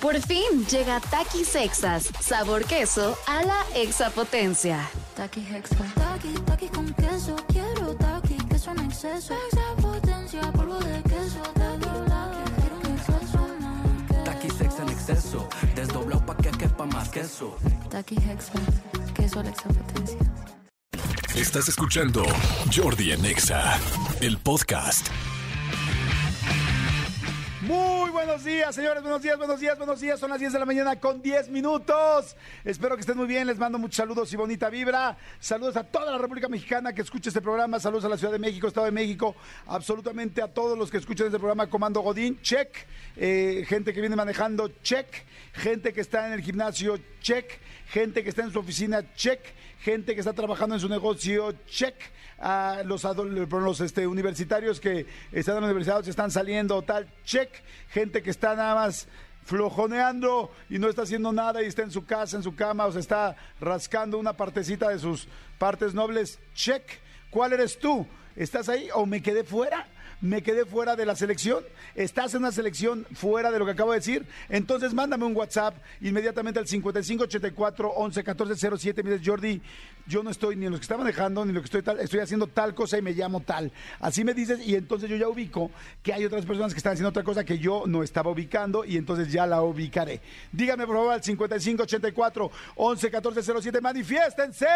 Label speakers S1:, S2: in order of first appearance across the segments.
S1: Por fin llega Takis Sexas, sabor queso a la exapotencia.
S2: Taki Hexa. Taki, taki con queso. Quiero taki, queso en exceso. Exapotencia, polvo de queso. Taki, quiero un exceso más.
S3: En exceso, desdoblado pa' que quepa más queso.
S2: Taki Hexa. Queso a la exapotencia.
S4: Estás escuchando Jordi en Exa, el podcast.
S5: Buenos días, señores, buenos días, buenos días, buenos días. Son las 10 de la mañana con 10 minutos. Espero que estén muy bien, les mando muchos saludos y bonita vibra. Saludos a toda la República Mexicana que escuche este programa, saludos a la Ciudad de México, Estado de México, absolutamente a todos los que escuchan este programa Comando Godín, check. Eh, gente que viene manejando, check. Gente que está en el gimnasio, check. Gente que está en su oficina, check. Gente que está trabajando en su negocio, check a los, los este, universitarios que están en la universidad, se están saliendo, tal, check, gente que está nada más flojoneando y no está haciendo nada y está en su casa, en su cama, o se está rascando una partecita de sus partes nobles, check. ¿Cuál eres tú? ¿Estás ahí o me quedé fuera? ¿Me quedé fuera de la selección? ¿Estás en una selección fuera de lo que acabo de decir? Entonces mándame un WhatsApp inmediatamente al 5584 11 14 07. Mires, Jordi, yo no estoy ni en lo que está manejando, ni en lo que estoy tal, estoy haciendo tal cosa y me llamo tal. Así me dices y entonces yo ya ubico que hay otras personas que están haciendo otra cosa que yo no estaba ubicando y entonces ya la ubicaré. Dígame por favor al 5584 11 14 07. Manifiéstense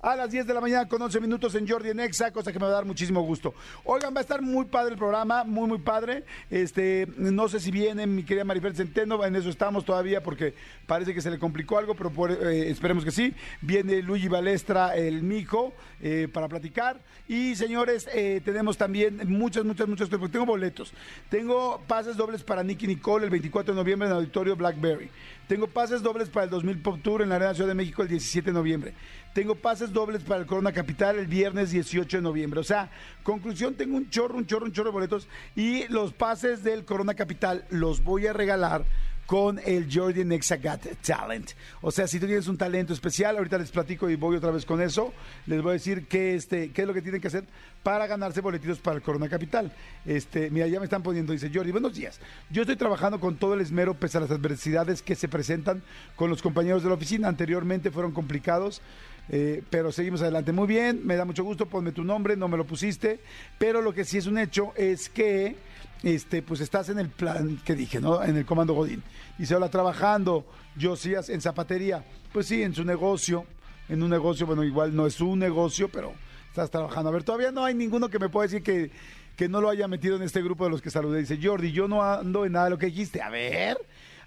S5: a las 10 de la mañana con 11 minutos en Jordi en Exa, cosa que me va a dar muchísimo gusto. Oigan, va a estar muy padre el programa, muy, muy padre. Este, no sé si viene mi querida Marifel Centeno, en eso estamos todavía porque parece que se le complicó algo, pero por- eh, esperemos que sí. Viene Luigi Balestra, el mijo, eh, para platicar. Y señores, eh, tenemos también muchas, muchas, muchas cosas. Tengo boletos. Tengo pases dobles para Nicky Nicole el 24 de noviembre en el Auditorio Blackberry. Tengo pases dobles para el 2000 Pop Tour en la Arena Ciudad de México el 17 de noviembre. Tengo pases dobles para el Corona Capital el viernes 18 de noviembre. O sea, conclusión, tengo un chorro, un chorro, un chorro de boletos. Y los pases del Corona Capital los voy a regalar con el Jordan Nexa Got Talent. O sea, si tú tienes un talento especial, ahorita les platico y voy otra vez con eso, les voy a decir qué, este, qué es lo que tienen que hacer para ganarse boletitos para el Corona Capital. Este, mira, ya me están poniendo, dice Jordi, buenos días. Yo estoy trabajando con todo el esmero pese a las adversidades que se presentan con los compañeros de la oficina. Anteriormente fueron complicados. Eh, pero seguimos adelante. Muy bien, me da mucho gusto, ponme tu nombre, no me lo pusiste, pero lo que sí es un hecho es que este, pues estás en el plan que dije, ¿no? En el comando Godín. Dice, hola, trabajando, yo sí en zapatería. Pues sí, en su negocio, en un negocio, bueno, igual no es un negocio, pero estás trabajando. A ver, todavía no hay ninguno que me pueda decir que, que no lo haya metido en este grupo de los que saludé. Dice, Jordi, yo no ando en nada de lo que dijiste. A ver.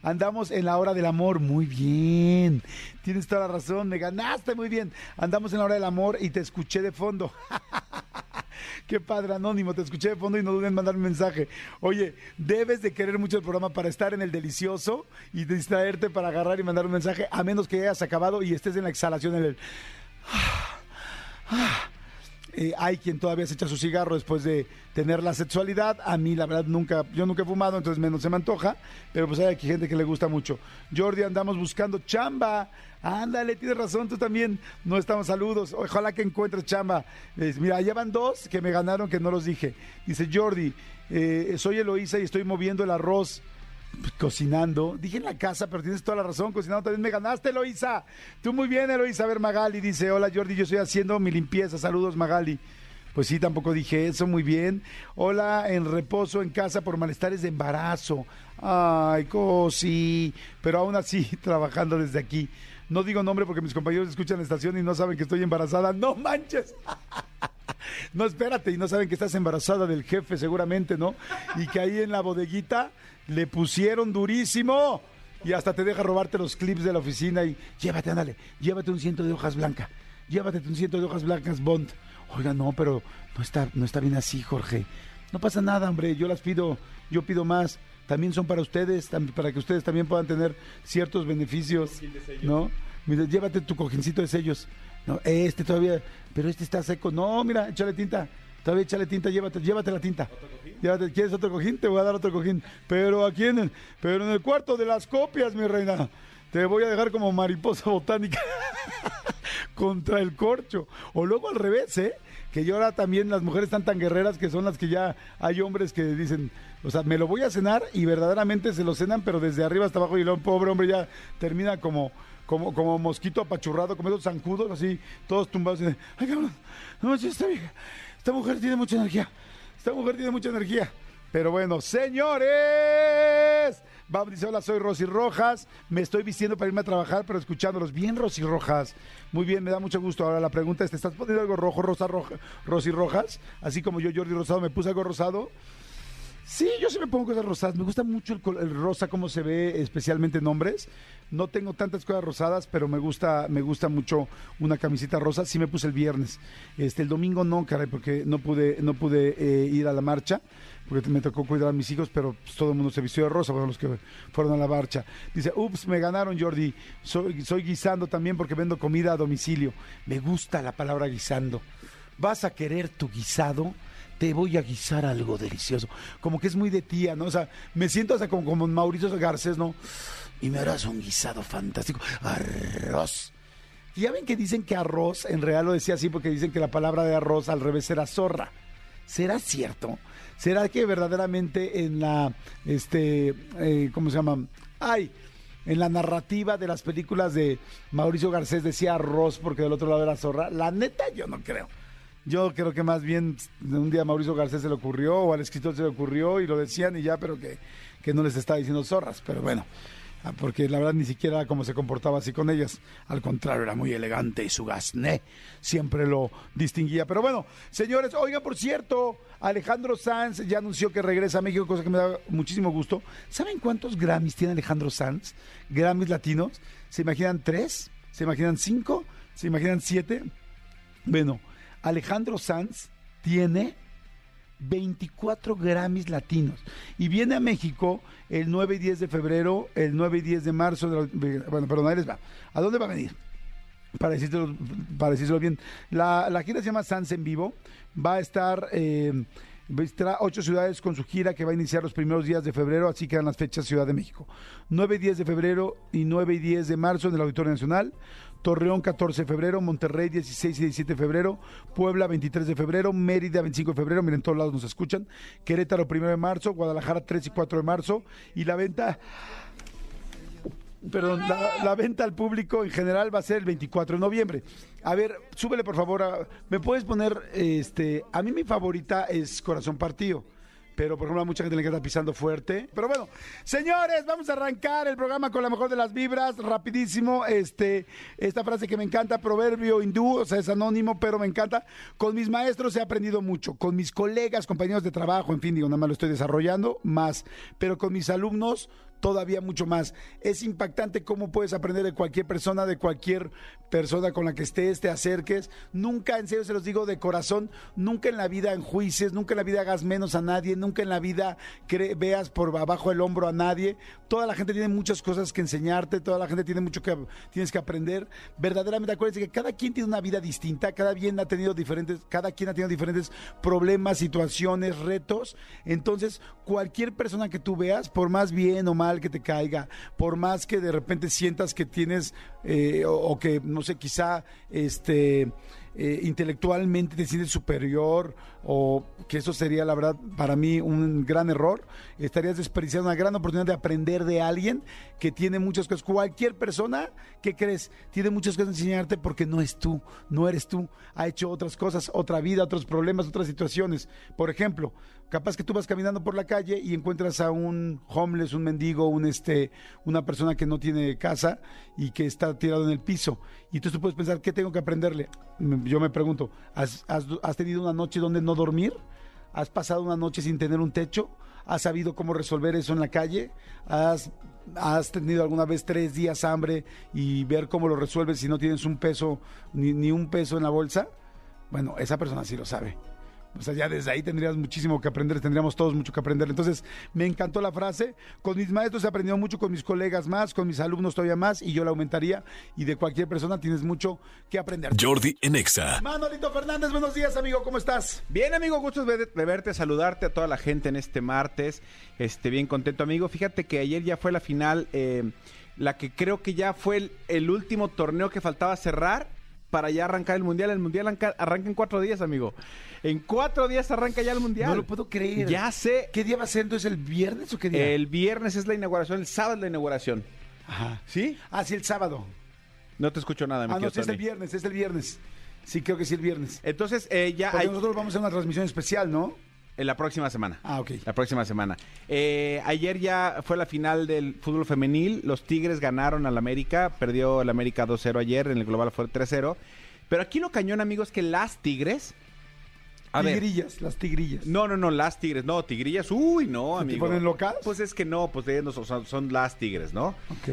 S5: Andamos en la hora del amor, muy bien. Tienes toda la razón, me ganaste muy bien. Andamos en la hora del amor y te escuché de fondo. Qué padre, Anónimo, te escuché de fondo y no duden en mandar un mensaje. Oye, debes de querer mucho el programa para estar en el delicioso y distraerte para agarrar y mandar un mensaje, a menos que hayas acabado y estés en la exhalación en el... Eh, hay quien todavía se echa su cigarro después de tener la sexualidad. A mí, la verdad, nunca, yo nunca he fumado, entonces menos se me antoja. Pero pues hay aquí gente que le gusta mucho. Jordi, andamos buscando chamba. Ándale, tienes razón, tú también. No estamos saludos. Ojalá que encuentres chamba. Eh, mira, allá van dos que me ganaron que no los dije. Dice Jordi, eh, soy Eloísa y estoy moviendo el arroz cocinando. Dije en la casa, pero tienes toda la razón. Cocinando también me ganaste, Eloísa. Tú muy bien, Eloísa. A ver, Magali dice: Hola, Jordi, yo estoy haciendo mi limpieza. Saludos, Magali. Pues sí, tampoco dije eso, muy bien. Hola, en reposo en casa por malestares de embarazo. Ay, cosi. Pero aún así, trabajando desde aquí. No digo nombre porque mis compañeros escuchan la estación y no saben que estoy embarazada. ¡No manches! No, espérate, y no saben que estás embarazada del jefe seguramente, ¿no? Y que ahí en la bodeguita le pusieron durísimo y hasta te deja robarte los clips de la oficina y llévate, ándale, llévate un ciento de hojas blancas, llévate un ciento de hojas blancas Bond. Oiga, no, pero no está, no está bien así, Jorge. No pasa nada, hombre, yo las pido, yo pido más. También son para ustedes, para que ustedes también puedan tener ciertos beneficios, ¿no? Mira, llévate tu cojincito de sellos. No, este todavía, pero este está seco. No, mira, échale tinta. Todavía échale tinta, llévate, llévate la tinta. ¿Quieres otro cojín? Te voy a dar otro cojín. Pero aquí en el, pero en el cuarto de las copias, mi reina. Te voy a dejar como mariposa botánica contra el corcho. O luego al revés, ¿eh? que yo ahora también las mujeres están tan guerreras que son las que ya hay hombres que dicen, o sea, me lo voy a cenar y verdaderamente se lo cenan, pero desde arriba hasta abajo y el pobre hombre ya termina como como, como mosquito apachurrado, como esos zancudos, así, todos tumbados. Ay, cabrón, no manches, esta vieja, esta mujer tiene mucha energía. Esta mujer tiene mucha energía. Pero bueno, señores. Vamos, dice, hola, soy Rosy Rojas. Me estoy vistiendo para irme a trabajar, pero escuchándolos. Bien, Rosy Rojas. Muy bien, me da mucho gusto. Ahora la pregunta es, ¿te estás poniendo algo rojo, rosa, roja, Rosy Rojas? Así como yo, Jordi Rosado, me puse algo rosado. Sí, yo sí me pongo cosas rosadas. Me gusta mucho el, el rosa, cómo se ve, especialmente en hombres. No tengo tantas cosas rosadas, pero me gusta, me gusta mucho una camiseta rosa. Sí me puse el viernes. Este, el domingo no, caray, porque no pude, no pude eh, ir a la marcha, porque me tocó cuidar a mis hijos, pero pues, todo el mundo se vistió de rosa, fueron los que fueron a la marcha. Dice, ups, me ganaron, Jordi. Soy guisando también porque vendo comida a domicilio. Me gusta la palabra guisando. ¿Vas a querer tu guisado? Te voy a guisar algo delicioso. Como que es muy de tía, ¿no? O sea, me siento hasta como, como Mauricio Garcés, ¿no? Y me harás un guisado fantástico. Arroz. Y ya ven que dicen que arroz, en realidad lo decía así porque dicen que la palabra de arroz al revés era zorra. ¿Será cierto? ¿Será que verdaderamente en la, este, eh, ¿cómo se llama? Ay, en la narrativa de las películas de Mauricio Garcés decía arroz porque del otro lado era zorra? La neta, yo no creo. Yo creo que más bien un día a Mauricio Garcés se le ocurrió o al escritor se le ocurrió y lo decían y ya, pero que, que no les estaba diciendo zorras. Pero bueno, ah, porque la verdad ni siquiera como se comportaba así con ellas. Al contrario, era muy elegante y su gasné siempre lo distinguía. Pero bueno, señores, oiga, por cierto, Alejandro Sanz ya anunció que regresa a México, cosa que me da muchísimo gusto. ¿Saben cuántos Grammys tiene Alejandro Sanz? Grammys latinos. ¿Se imaginan tres? ¿Se imaginan cinco? ¿Se imaginan siete? Bueno, Alejandro Sanz tiene 24 Grammys latinos y viene a México el 9 y 10 de febrero, el 9 y 10 de marzo. de la- bueno, perdón, ahí les va. ¿A dónde va a venir? Para decírselo, para decírselo bien. La, gira se llama Sanz en vivo. Va a estar. Eh, ocho ciudades con su gira que va a iniciar los primeros días de febrero, así quedan las fechas Ciudad de México. 9 y 10 de febrero y 9 y 10 de marzo en el Auditorio Nacional. Torreón 14 de febrero, Monterrey 16 y 17 de febrero, Puebla 23 de febrero, Mérida 25 de febrero, miren, todos lados nos escuchan, Querétaro 1 de marzo, Guadalajara 3 y 4 de marzo y la venta Perdón, la, venta al público en general va a ser el 24 de noviembre. A ver, súbele por favor. a- ¿Me puedes poner, este, a mí mi favorita es Corazón Partido. Pero, por ejemplo, a mucha gente le queda pisando fuerte. Pero bueno, señores, vamos a arrancar el programa con la mejor de las vibras. Rapidísimo, este, esta frase que me encanta, proverbio hindú, o sea, es anónimo, pero me encanta. Con mis maestros he aprendido mucho. Con mis colegas, compañeros de trabajo, en fin, digo, nada más lo estoy desarrollando, más. Pero con mis alumnos, todavía mucho más. Es impactante cómo puedes aprender de cualquier persona, de cualquier persona con la que estés, te acerques. Nunca, en serio se los digo de corazón, nunca en la vida enjuicies, nunca en la vida hagas menos a nadie, nunca en la vida veas por abajo el hombro a nadie. Toda la gente tiene muchas cosas que enseñarte, toda la gente tiene mucho que tienes que aprender. Verdaderamente acuérdense que cada quien tiene una vida distinta, cada quien ha tenido diferentes, cada quien ha tenido diferentes problemas, situaciones, retos. Entonces, cualquier persona que tú veas, por más bien o que te caiga, por más que de repente sientas que tienes eh, o, o que no sé, quizá este eh, intelectualmente te sientes superior o que eso sería la verdad para mí un gran error, estarías desperdiciando una gran oportunidad de aprender de alguien que tiene muchas cosas. Cualquier persona que crees tiene muchas cosas que enseñarte porque no es tú, no eres tú, ha hecho otras cosas, otra vida, otros problemas, otras situaciones. Por ejemplo, capaz que tú vas caminando por la calle y encuentras a un homeless, un mendigo, un este, una persona que no tiene casa y que está tirado en el piso. Y entonces tú puedes pensar, ¿qué tengo que aprenderle? Me- Yo me pregunto, ¿has, has- has tenido una noche donde no dormir? ¿Has pasado una noche sin tener un techo? ¿Has sabido cómo resolver eso en la calle? ¿Has, has tenido alguna vez tres días hambre y ver cómo lo resuelves si no tienes un peso, ni, ni un peso en la bolsa? Bueno, esa persona sí lo sabe. O sea, ya desde ahí tendrías muchísimo que aprender, tendríamos todos mucho que aprender. Entonces, me encantó la frase. Con mis maestros he aprendido mucho, con mis colegas más, con mis alumnos todavía más, y yo la aumentaría. Y de cualquier persona tienes mucho que aprender.
S4: Jordi en Exa.
S5: Manolito Fernández, buenos días, amigo, ¿cómo estás?
S6: Bien, amigo, gusto de, de verte, saludarte a toda la gente en este martes. Este, bien contento, amigo. Fíjate que ayer ya fue la final, eh, la que creo que ya fue el, el último torneo que faltaba cerrar para ya arrancar el mundial. El mundial arranca, arranca en cuatro días, amigo. En cuatro días arranca ya el mundial.
S5: No lo puedo creer.
S6: Ya sé.
S5: ¿Qué día va a ser entonces? ¿El viernes o qué día?
S6: El viernes es la inauguración, el sábado es la inauguración.
S5: Ajá.
S6: ¿Sí?
S5: Ah, sí, el sábado.
S6: No te escucho nada, mi
S5: Ah, no, sí, es el viernes, es el viernes. Sí, creo que sí, el viernes.
S6: Entonces, eh, ya hay
S5: nosotros vamos a hacer una transmisión especial, ¿no?
S6: En la próxima semana.
S5: Ah, ok.
S6: La próxima semana. Eh, ayer ya fue la final del fútbol femenil. Los Tigres ganaron al América. Perdió el América 2-0 ayer. En el global fue 3-0. Pero aquí lo cañón, amigos, es que las Tigres. A ver.
S5: tigrillas, las tigrillas.
S6: No, no, no, las Tigres. No, Tigrillas. Uy, no,
S5: ¿Se te
S6: amigo.
S5: ponen locas?
S6: Pues es que no, pues ellos no son- son las Tigres, ¿no?
S5: Ok.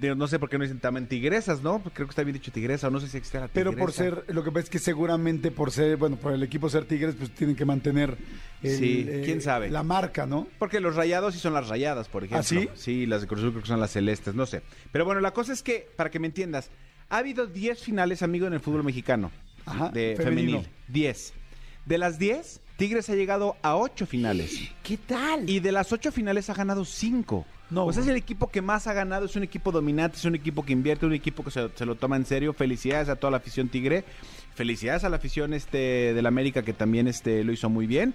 S6: No sé por qué no dicen también tigresas, ¿no? Creo que está bien dicho tigresa, o no sé si existe la tigresa.
S5: Pero por ser, lo que pasa es que seguramente por ser, bueno, por el equipo ser Tigres, pues tienen que mantener el,
S6: Sí,
S5: eh,
S6: quién sabe.
S5: la marca, ¿no?
S6: Porque los rayados sí son las rayadas, por ejemplo.
S5: ¿Ah, sí?
S6: Sí, las de Cruz Azul creo que son las celestes, no sé. Pero bueno, la cosa es que, para que me entiendas, ha habido 10 finales, amigo, en el fútbol mexicano.
S5: Ajá,
S6: De
S5: femenino.
S6: femenil. 10. De las 10, Tigres ha llegado a 8 finales.
S5: ¿Qué tal?
S6: Y de las 8 finales ha ganado 5.
S5: No.
S6: Sea, es el equipo que más ha ganado, es un equipo dominante, es un equipo que invierte, un equipo que se, se lo toma en serio. Felicidades a toda la afición tigre. Felicidades a la afición este del América que también este lo hizo muy bien.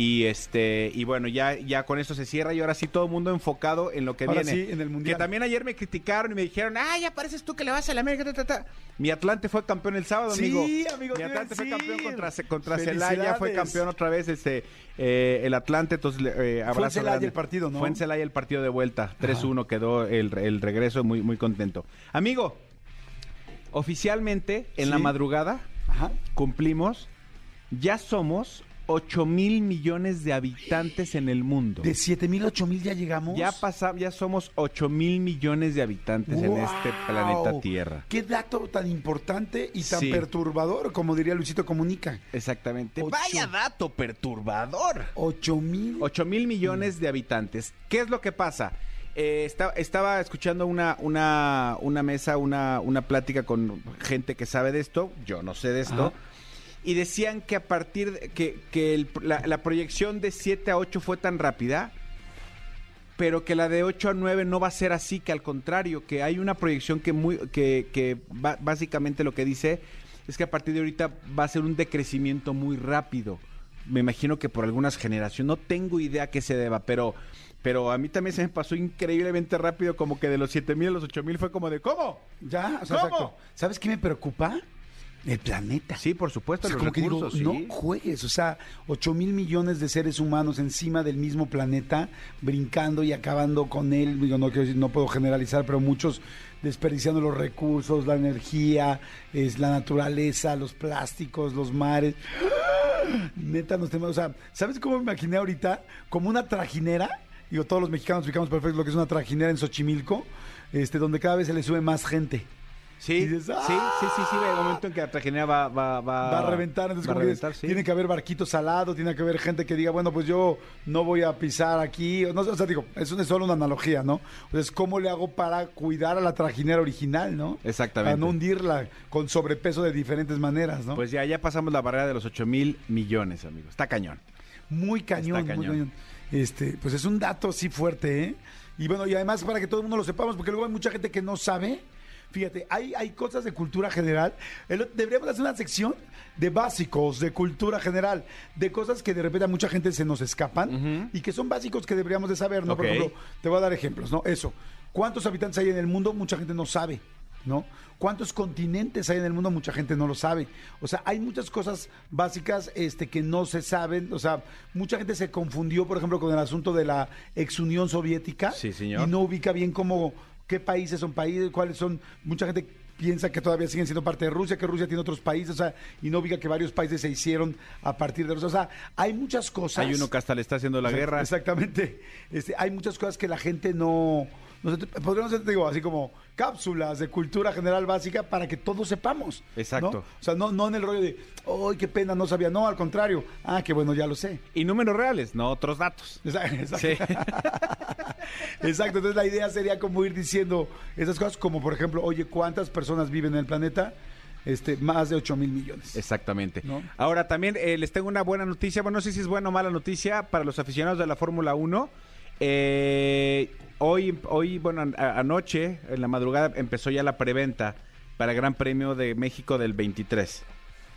S6: Y este y bueno, ya ya con esto se cierra y ahora sí todo el mundo enfocado en lo que
S5: Ahora
S6: viene.
S5: sí, en el Mundial.
S6: Que también ayer me criticaron y me dijeron, "Ah, ya pareces tú que le vas a la América." ta, ta, ta". Mi Atlante fue campeón el sábado,
S5: Sí,
S6: amigo. Mi Atlante fue campeón contra contra Celaya, fue campeón otra vez este eh, el Atlante, entonces eh, abrazo
S5: Fue en Celaya el partido, ¿no?
S6: Fue en Celaya el partido de vuelta. 3-1 quedó el, el regreso, muy, muy contento. Amigo, oficialmente en la madrugada
S5: Ajá.
S6: cumplimos, ya somos 8 mil millones de habitantes en el mundo.
S5: De 7 mil, 8 mil ya llegamos.
S6: Ya pasa, ya somos 8 mil millones de habitantes en este planeta Tierra.
S5: Qué dato tan importante y tan
S6: Sí.
S5: perturbador, como diría Luisito Comunica.
S6: Exactamente.
S5: Ocho.
S6: Vaya dato perturbador.
S5: 8 mil.
S6: 8 mil millones de habitantes. ¿Qué es lo que pasa? Eh, esta- estaba escuchando una, una, una mesa, una, una plática con gente que sabe de esto, yo no sé de esto,
S5: Ajá.
S6: Y decían que a partir de que, que el- la, la proyección de 7 a 8 fue tan rápida, pero que la de 8 a 9 no va a ser así, que al contrario, que hay una proyección que, muy, que, que básicamente lo que dice es que a partir de ahorita va a ser un decrecimiento muy rápido. Me imagino que por algunas generaciones, no tengo idea a qué se deba, pero, pero a mí también se me pasó increíblemente rápido, como que de los 7 mil a los 8 mil fue como de, ¿cómo?
S5: Ya, o sea,
S6: ¿Cómo?
S5: exacto. ¿Sabes qué me preocupa? El planeta.
S6: Sí, por supuesto,
S5: O sea,
S6: los
S5: como que digo,
S6: recursos, sí.
S5: no juegues, o sea, 8 mil millones de seres humanos encima del mismo planeta, brincando y acabando con él. Digo, no, quiero decir- no puedo generalizar, pero muchos desperdiciando los recursos, la energía, es la naturaleza, los plásticos, los mares. Neta, nos tenemos, o sea, ¿sabes cómo me imaginé ahorita? Como una trajinera, digo, todos los mexicanos explicamos perfecto lo que es una trajinera en Xochimilco, este, donde cada vez se le sube más gente.
S6: Sí, sí, sí, sí, sí, el momento en que la tragedia va, va, va,
S5: va a reventar. Entonces, como dices,
S6: sí.
S5: tiene que haber barquitos salados, tiene que haber gente que diga, bueno, pues yo no voy a pisar aquí. O, no, o sea, digo, es, es solo una analogía, ¿no? Entonces, ¿cómo le hago para cuidar a la trajinera original, ¿no?
S6: Exactamente.
S5: Para no hundirla con sobrepeso de diferentes maneras, ¿no?
S6: Pues ya, ya pasamos la barrera de los 8 mil millones, amigos. Está cañón.
S5: muy cañón,
S6: está
S5: muy
S6: cañón.
S5: cañón. Este, pues es un dato sí fuerte, ¿eh? Y bueno, y además para que todo el mundo lo sepamos, porque luego hay mucha gente que no sabe. Fíjate, hay, hay cosas de cultura general. Deberíamos hacer una sección de básicos, de cultura general, de cosas que de repente a mucha gente se nos escapan y que son básicos que deberíamos de saber, ¿no? Por ejemplo, te voy a dar ejemplos, ¿no? Eso. ¿Cuántos habitantes hay en el mundo? Mucha gente no sabe, ¿no? ¿Cuántos continentes hay en el mundo? Mucha gente no lo sabe. O sea, hay muchas cosas básicas este, que no se saben. O sea, mucha gente se confundió, por ejemplo, con el asunto de la ex Unión Soviética.
S6: Sí, señor.
S5: Y no ubica bien cómo, qué países son países, cuáles son. Mucha gente piensa que todavía siguen siendo parte de Rusia, que Rusia tiene otros países, o sea, y no ubica que varios países se hicieron a partir de Rusia. O sea, hay muchas cosas.
S6: Hay uno que hasta le está haciendo la guerra.
S5: Exactamente. Este, hay muchas cosas que la gente no. No sé, podríamos hacer, digo, así como cápsulas de cultura general básica para que todos sepamos. ¿no?
S6: Exacto.
S5: O sea, no, no en el rollo de, ¡ay, qué pena! No sabía. No, al contrario. Ah, qué bueno, ya lo sé.
S6: Y números reales, no otros datos.
S5: Exacto. Exacto.
S6: Sí.
S5: Exacto. Entonces la idea sería como ir diciendo esas cosas, como por ejemplo, oye, ¿cuántas personas viven en el planeta? Este, más de 8 mil millones.
S6: Exactamente.
S5: ¿No?
S6: Ahora también eh, les tengo una buena noticia. Bueno, no sé si es buena o mala noticia para los aficionados de la Fórmula 1. Eh, hoy, hoy, bueno, an- anoche, en la madrugada, empezó ya la preventa para el Gran Premio de México del 23.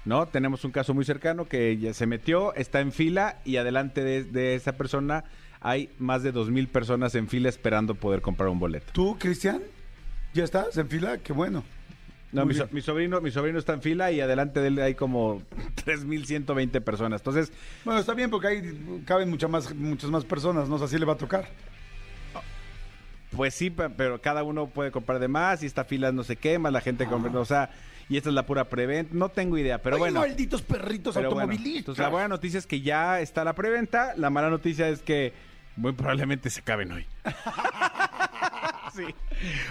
S6: ¿No? Tenemos un caso muy cercano que ya se metió, está en fila y adelante de, de esa persona hay más de 2.000 personas en fila esperando poder comprar un boleto.
S5: ¿Tú, Cristian? ¿Ya estás en fila? Qué bueno.
S6: No, mi, so- mi sobrino, mi sobrino está en fila y adelante de él hay como 3.120 personas. Entonces,
S5: Bueno, está bien porque ahí caben muchas más, muchas más personas, ¿no? O sea, así le va a tocar.
S6: Pues sí, pe- pero cada uno puede comprar de más y esta fila no se quema, la gente compra, o sea, y esta es la pura preventa, no tengo idea, pero
S5: Ay,
S6: bueno.
S5: malditos perritos
S6: pero bueno.
S5: automovilistas.
S6: Entonces la buena noticia es que ya está la preventa, la mala noticia es que muy probablemente se acaben hoy. sí.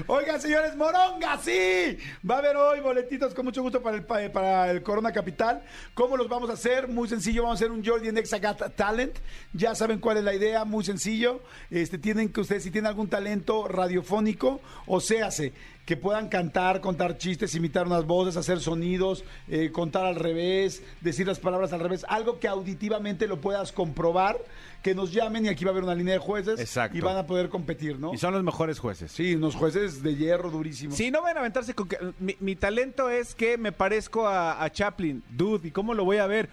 S5: Oigan, señores, Moronga, sí. Va a haber hoy boletitos con mucho gusto para el, pa- para el Corona Capital. ¿Cómo los vamos a hacer? Muy sencillo, vamos a hacer un Jordi en Got Talent. Ya saben cuál es la idea, muy sencillo. Este, tienen que ustedes, si tienen algún talento radiofónico, o séase, que puedan cantar, contar chistes, imitar unas voces, hacer sonidos, eh, contar al revés, decir las palabras al revés, algo que auditivamente lo puedas comprobar, que nos llamen y aquí va a haber una línea de jueces
S6: Exacto.
S5: y van a poder competir, ¿no?
S6: Y son los mejores jueces.
S5: Sí, unos jueces de hierro durísimos.
S6: Sí, no van a aventarse con que mi, mi talento es que me parezco a, a Chaplin. Dude, ¿y cómo lo voy a ver?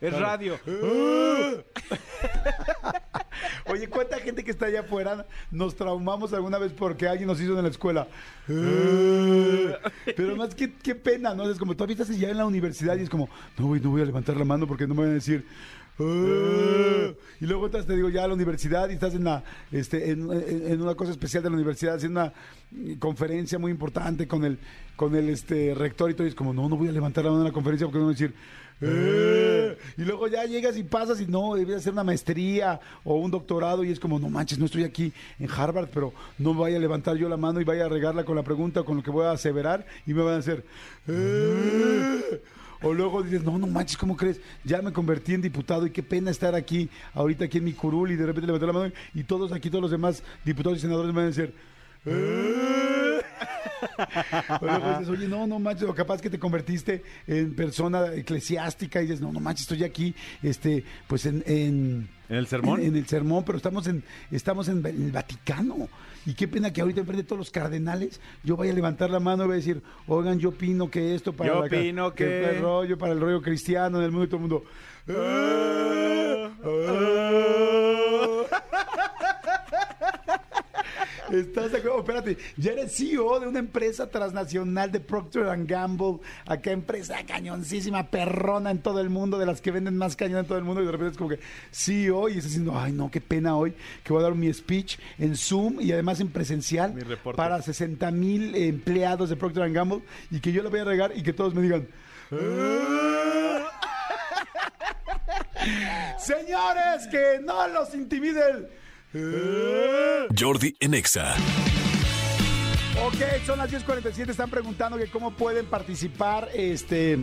S6: es radio.
S5: Oye, ¿cuánta gente que está allá afuera nos traumamos alguna vez porque alguien nos hizo en la escuela? Pero más que qué pena, ¿no? Es como todavía estás ya en la universidad y es como, no, no voy a levantar la mano porque no me van a decir. Y luego estás, te digo, ya a la universidad y estás en la, este, en, una cosa especial de la universidad, haciendo una conferencia muy importante con el, con el este rector y todo, y es como, no, no voy a levantar la mano en la conferencia porque no van a decir. "Eh". Y luego ya llegas y pasas y no, debes hacer una maestría o un doctorado y es como, no manches, no estoy aquí en Harvard, pero no vaya a levantar yo la mano y vaya a regarla con la pregunta o con lo que voy a aseverar y me van a hacer... "Eh". O luego dices, no, no manches, ¿cómo crees? Ya me convertí en diputado y qué pena estar aquí, ahorita aquí en mi curul y de repente levanté la mano y todos aquí, todos los demás diputados y senadores me van a decir... "Eh". O luego dices, oye, no, no manches, o capaz que te convertiste en persona eclesiástica y dices, no, no manches, estoy aquí, este, pues en, en,
S6: ¿En el sermón?
S5: en, en el sermón, pero estamos en, estamos en, el Vaticano. Y qué pena que ahorita enfrente de todos los cardenales yo vaya a levantar la mano y voy a decir, oigan, yo opino que esto para
S6: Yo
S5: la
S6: que-
S5: el rollo, para el rollo cristiano en el mundo y todo el mundo. Estás de acuerdo? Espérate, ya eres CEO de una empresa transnacional de Procter Gamble, acá empresa cañoncísima, perrona en todo el mundo, de las que venden más cañón en todo el mundo, y de repente es como que CEO y estás diciendo, ay no, qué pena hoy, que voy a dar mi speech en Zoom y además en presencial para 60 mil empleados de Procter Gamble y que yo lo voy a regar y que todos me digan. Señores, que no los intimiden.
S4: Jordi en Exa.
S5: Ok, son las 10.47, están preguntando que cómo pueden participar este,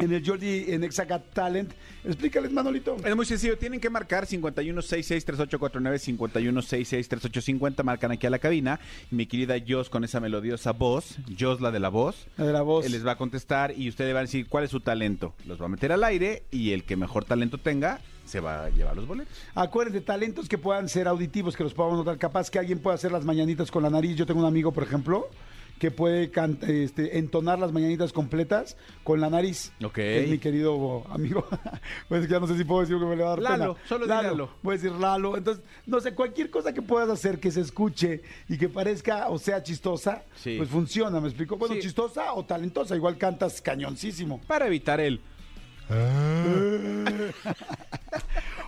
S5: en el Jordi en Exacat Talent. Explícales, Manolito.
S6: Es muy sencillo, tienen que marcar 51663849, 51663850, marcan aquí a la cabina. Mi querida Jos con esa melodiosa voz, Jos la de la voz,
S5: La de la voz.
S6: él les va a contestar y ustedes van a decir cuál es su talento. Los va a meter al aire y el que mejor talento tenga se va a llevar los boletos.
S5: Acuérdense, talentos que puedan ser auditivos, que los podamos notar. Capaz que alguien pueda hacer las mañanitas con la nariz. Yo tengo un amigo, por ejemplo, que puede este, entonar las mañanitas completas con la nariz.
S6: Ok.
S5: Es mi querido amigo. pues ya no sé si puedo decir que me le va a dar
S6: Lalo,
S5: pena.
S6: solo di Lalo.
S5: Voy a decir Lalo. Entonces, no sé, cualquier cosa que puedas hacer que se escuche y que parezca o sea chistosa,
S6: Sí.
S5: pues funciona, ¿me explico? Bueno,
S6: Sí.
S5: chistosa o talentosa. Igual cantas cañoncísimo.
S6: Para evitar el...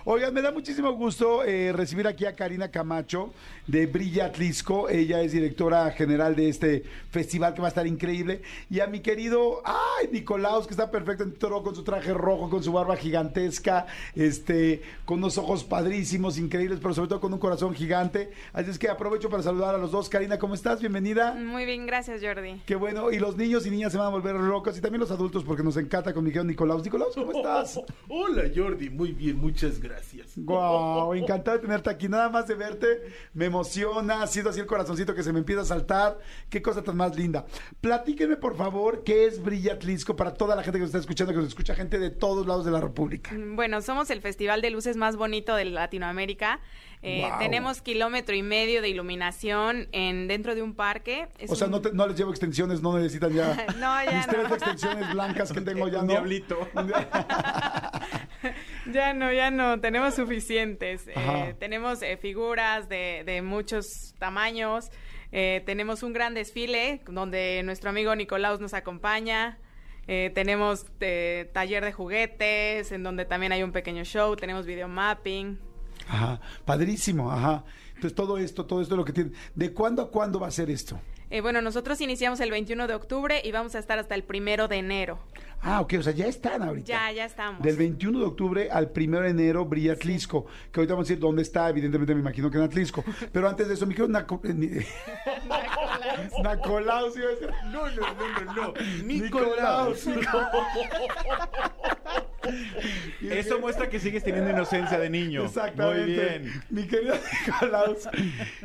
S5: Oigan, me da muchísimo gusto eh, recibir aquí a Karina Camacho de Brilla Atlisco. Ella es directora general de este festival que va a estar increíble. Y a mi querido, ay, Nicolaus, que está perfecto, entró con su traje rojo, con su barba gigantesca, este, con unos ojos padrísimos, increíbles, pero sobre todo con un corazón gigante. Así es que aprovecho para saludar a los dos. Karina, ¿cómo estás? Bienvenida.
S7: Muy bien, gracias Jordi.
S5: Qué bueno, y los niños y niñas se van a volver locos y también los adultos porque nos encanta con mi querido Nicolaus. Nicolaus, ¿cómo estás?
S8: Hola Jordi, muy bien, muchas gracias.
S7: Gracias.
S5: Wow, encantado de tenerte aquí. Nada más de verte me emociona. Ha sido así el corazoncito que se me empieza a saltar. Qué cosa tan más linda. Platíquenme, por favor, qué es Brilla Atlisco para toda la gente que nos está escuchando, que nos escucha gente de todos lados de la República.
S8: Bueno, somos el festival de luces más bonito de Latinoamérica. Eh,
S5: Wow.
S8: Tenemos kilómetro y medio de iluminación en dentro de un parque. Es
S5: O sea,
S8: un-
S5: no, te- no les llevo extensiones, no necesitan ya.
S8: No, ya
S5: Mis tres
S8: no.
S5: extensiones blancas que tengo ya
S6: Un
S5: no.
S6: diablito.
S8: Ya no, ya no, tenemos suficientes. Eh, tenemos eh, figuras de, de muchos tamaños. Eh, tenemos un gran desfile donde nuestro amigo Nicolaus nos acompaña. Eh, tenemos eh, taller de juguetes, en donde también hay un pequeño show. Tenemos video mapping.
S5: Ajá, padrísimo, ajá. Entonces todo esto, todo esto es lo que tiene. ¿De cuándo a cuándo va a ser esto?
S8: Eh, bueno, nosotros iniciamos el 21 de octubre y vamos a estar hasta el primero de enero.
S5: Ah, ok, o sea, ya están ahorita.
S8: Ya, ya estamos.
S5: Del 21 de octubre al 1 de enero brilla Atlisco, que ahorita vamos a decir dónde está, evidentemente me imagino que en Atlisco. Pero antes de eso, mi querido Naco... eh, Nacolaus, iba a decir.
S7: No, no, no, no, no.
S5: Nicolaus.
S6: Eso muestra que sigues teniendo inocencia de niño.
S5: Exactamente.
S6: Muy bien.
S5: Mi querido Nicolaus,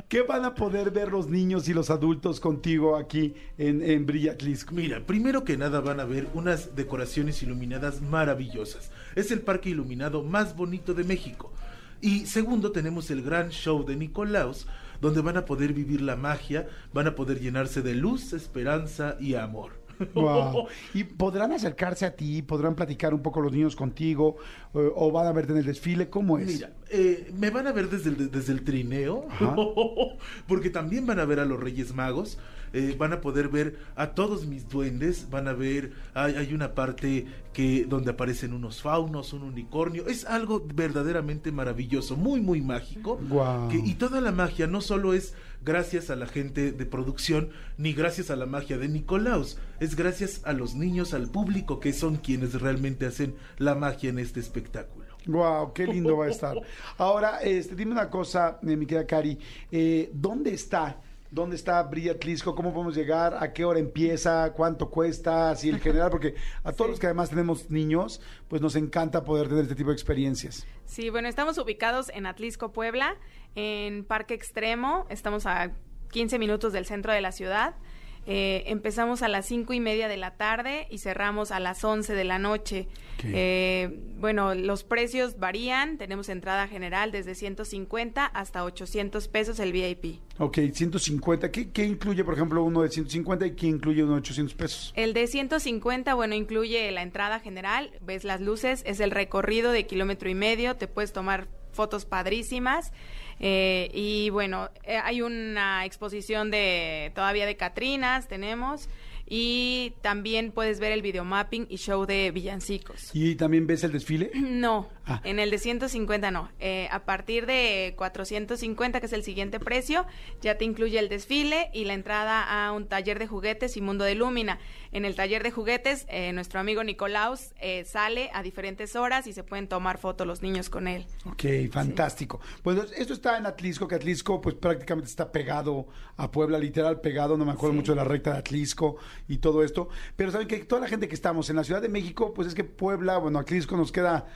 S5: ¿qué van a poder ver los niños y los adultos contigo aquí en, en Brilla Atlisco?
S7: Mira, primero que nada van a ver unas decoraciones iluminadas maravillosas. Es el parque iluminado más bonito de México. Y segundo, tenemos el gran show de Nicolaus, donde van a poder vivir la magia, van a poder llenarse de luz, esperanza y amor.
S5: Wow. ¿Y podrán acercarse a ti? ¿Podrán platicar un poco los niños contigo? eh, ¿O van a verte en el desfile? ¿Cómo es?
S7: Mira, eh, me van a ver desde el, desde el trineo, porque también van a ver a los Reyes Magos, eh, van a poder ver a todos mis duendes, van a ver, hay, hay una parte que donde aparecen unos faunos, un unicornio, es algo verdaderamente maravilloso, muy, muy mágico. Que- y toda la magia no solo es gracias a la gente de producción, ni gracias a la magia de Nicolaus, es gracias a los niños, al público, que son quienes realmente hacen la magia en este espectáculo.
S5: Wow, qué lindo va a estar. Ahora, este, dime una cosa, eh, mi querida Cari, eh, ¿dónde está? ¿Dónde está Brilla Atlisco? ¿Cómo podemos llegar? ¿A qué hora empieza? ¿Cuánto cuesta? Así en general, porque a todos los que además tenemos niños, pues nos encanta poder tener este tipo de experiencias.
S8: Sí, bueno, estamos ubicados en Atlisco, Puebla, en Parque Extremo. Estamos a 15 minutos del centro de la ciudad. Eh, empezamos a las cinco y media de la tarde y cerramos a las 11 de la noche. Eh, bueno, los precios varían. Tenemos entrada general desde 150 hasta 800 pesos el VIP.
S5: Ok, 150. ¿Qué, qué incluye, por ejemplo, uno de 150 y qué incluye uno de 800 pesos?
S8: El de 150, bueno, incluye la entrada general, ves las luces, es el recorrido de kilómetro y medio, te puedes tomar fotos padrísimas. Eh, y bueno, eh, hay una exposición de todavía de Catrinas, tenemos. Y también puedes ver el videomapping y show de villancicos.
S5: ¿Y también ves el desfile?
S8: No,
S5: Ah.
S8: en el de 150 no. Eh, a partir de 450, que es el siguiente precio, ya te incluye el desfile y la entrada a un taller de juguetes y Mundo de Lúmina. En el taller de juguetes, eh, nuestro amigo Nicolaus eh, sale a diferentes horas y se pueden tomar fotos los niños con él.
S5: Ok, fantástico. Pues esto está en Atlisco, que Atlisco pues prácticamente está pegado a Puebla, literal pegado, no me acuerdo
S8: Sí.
S5: mucho de la recta de Atlisco y todo esto. Pero saben que toda la gente que estamos en la Ciudad de México, pues es que Puebla, bueno, Atlisco nos queda,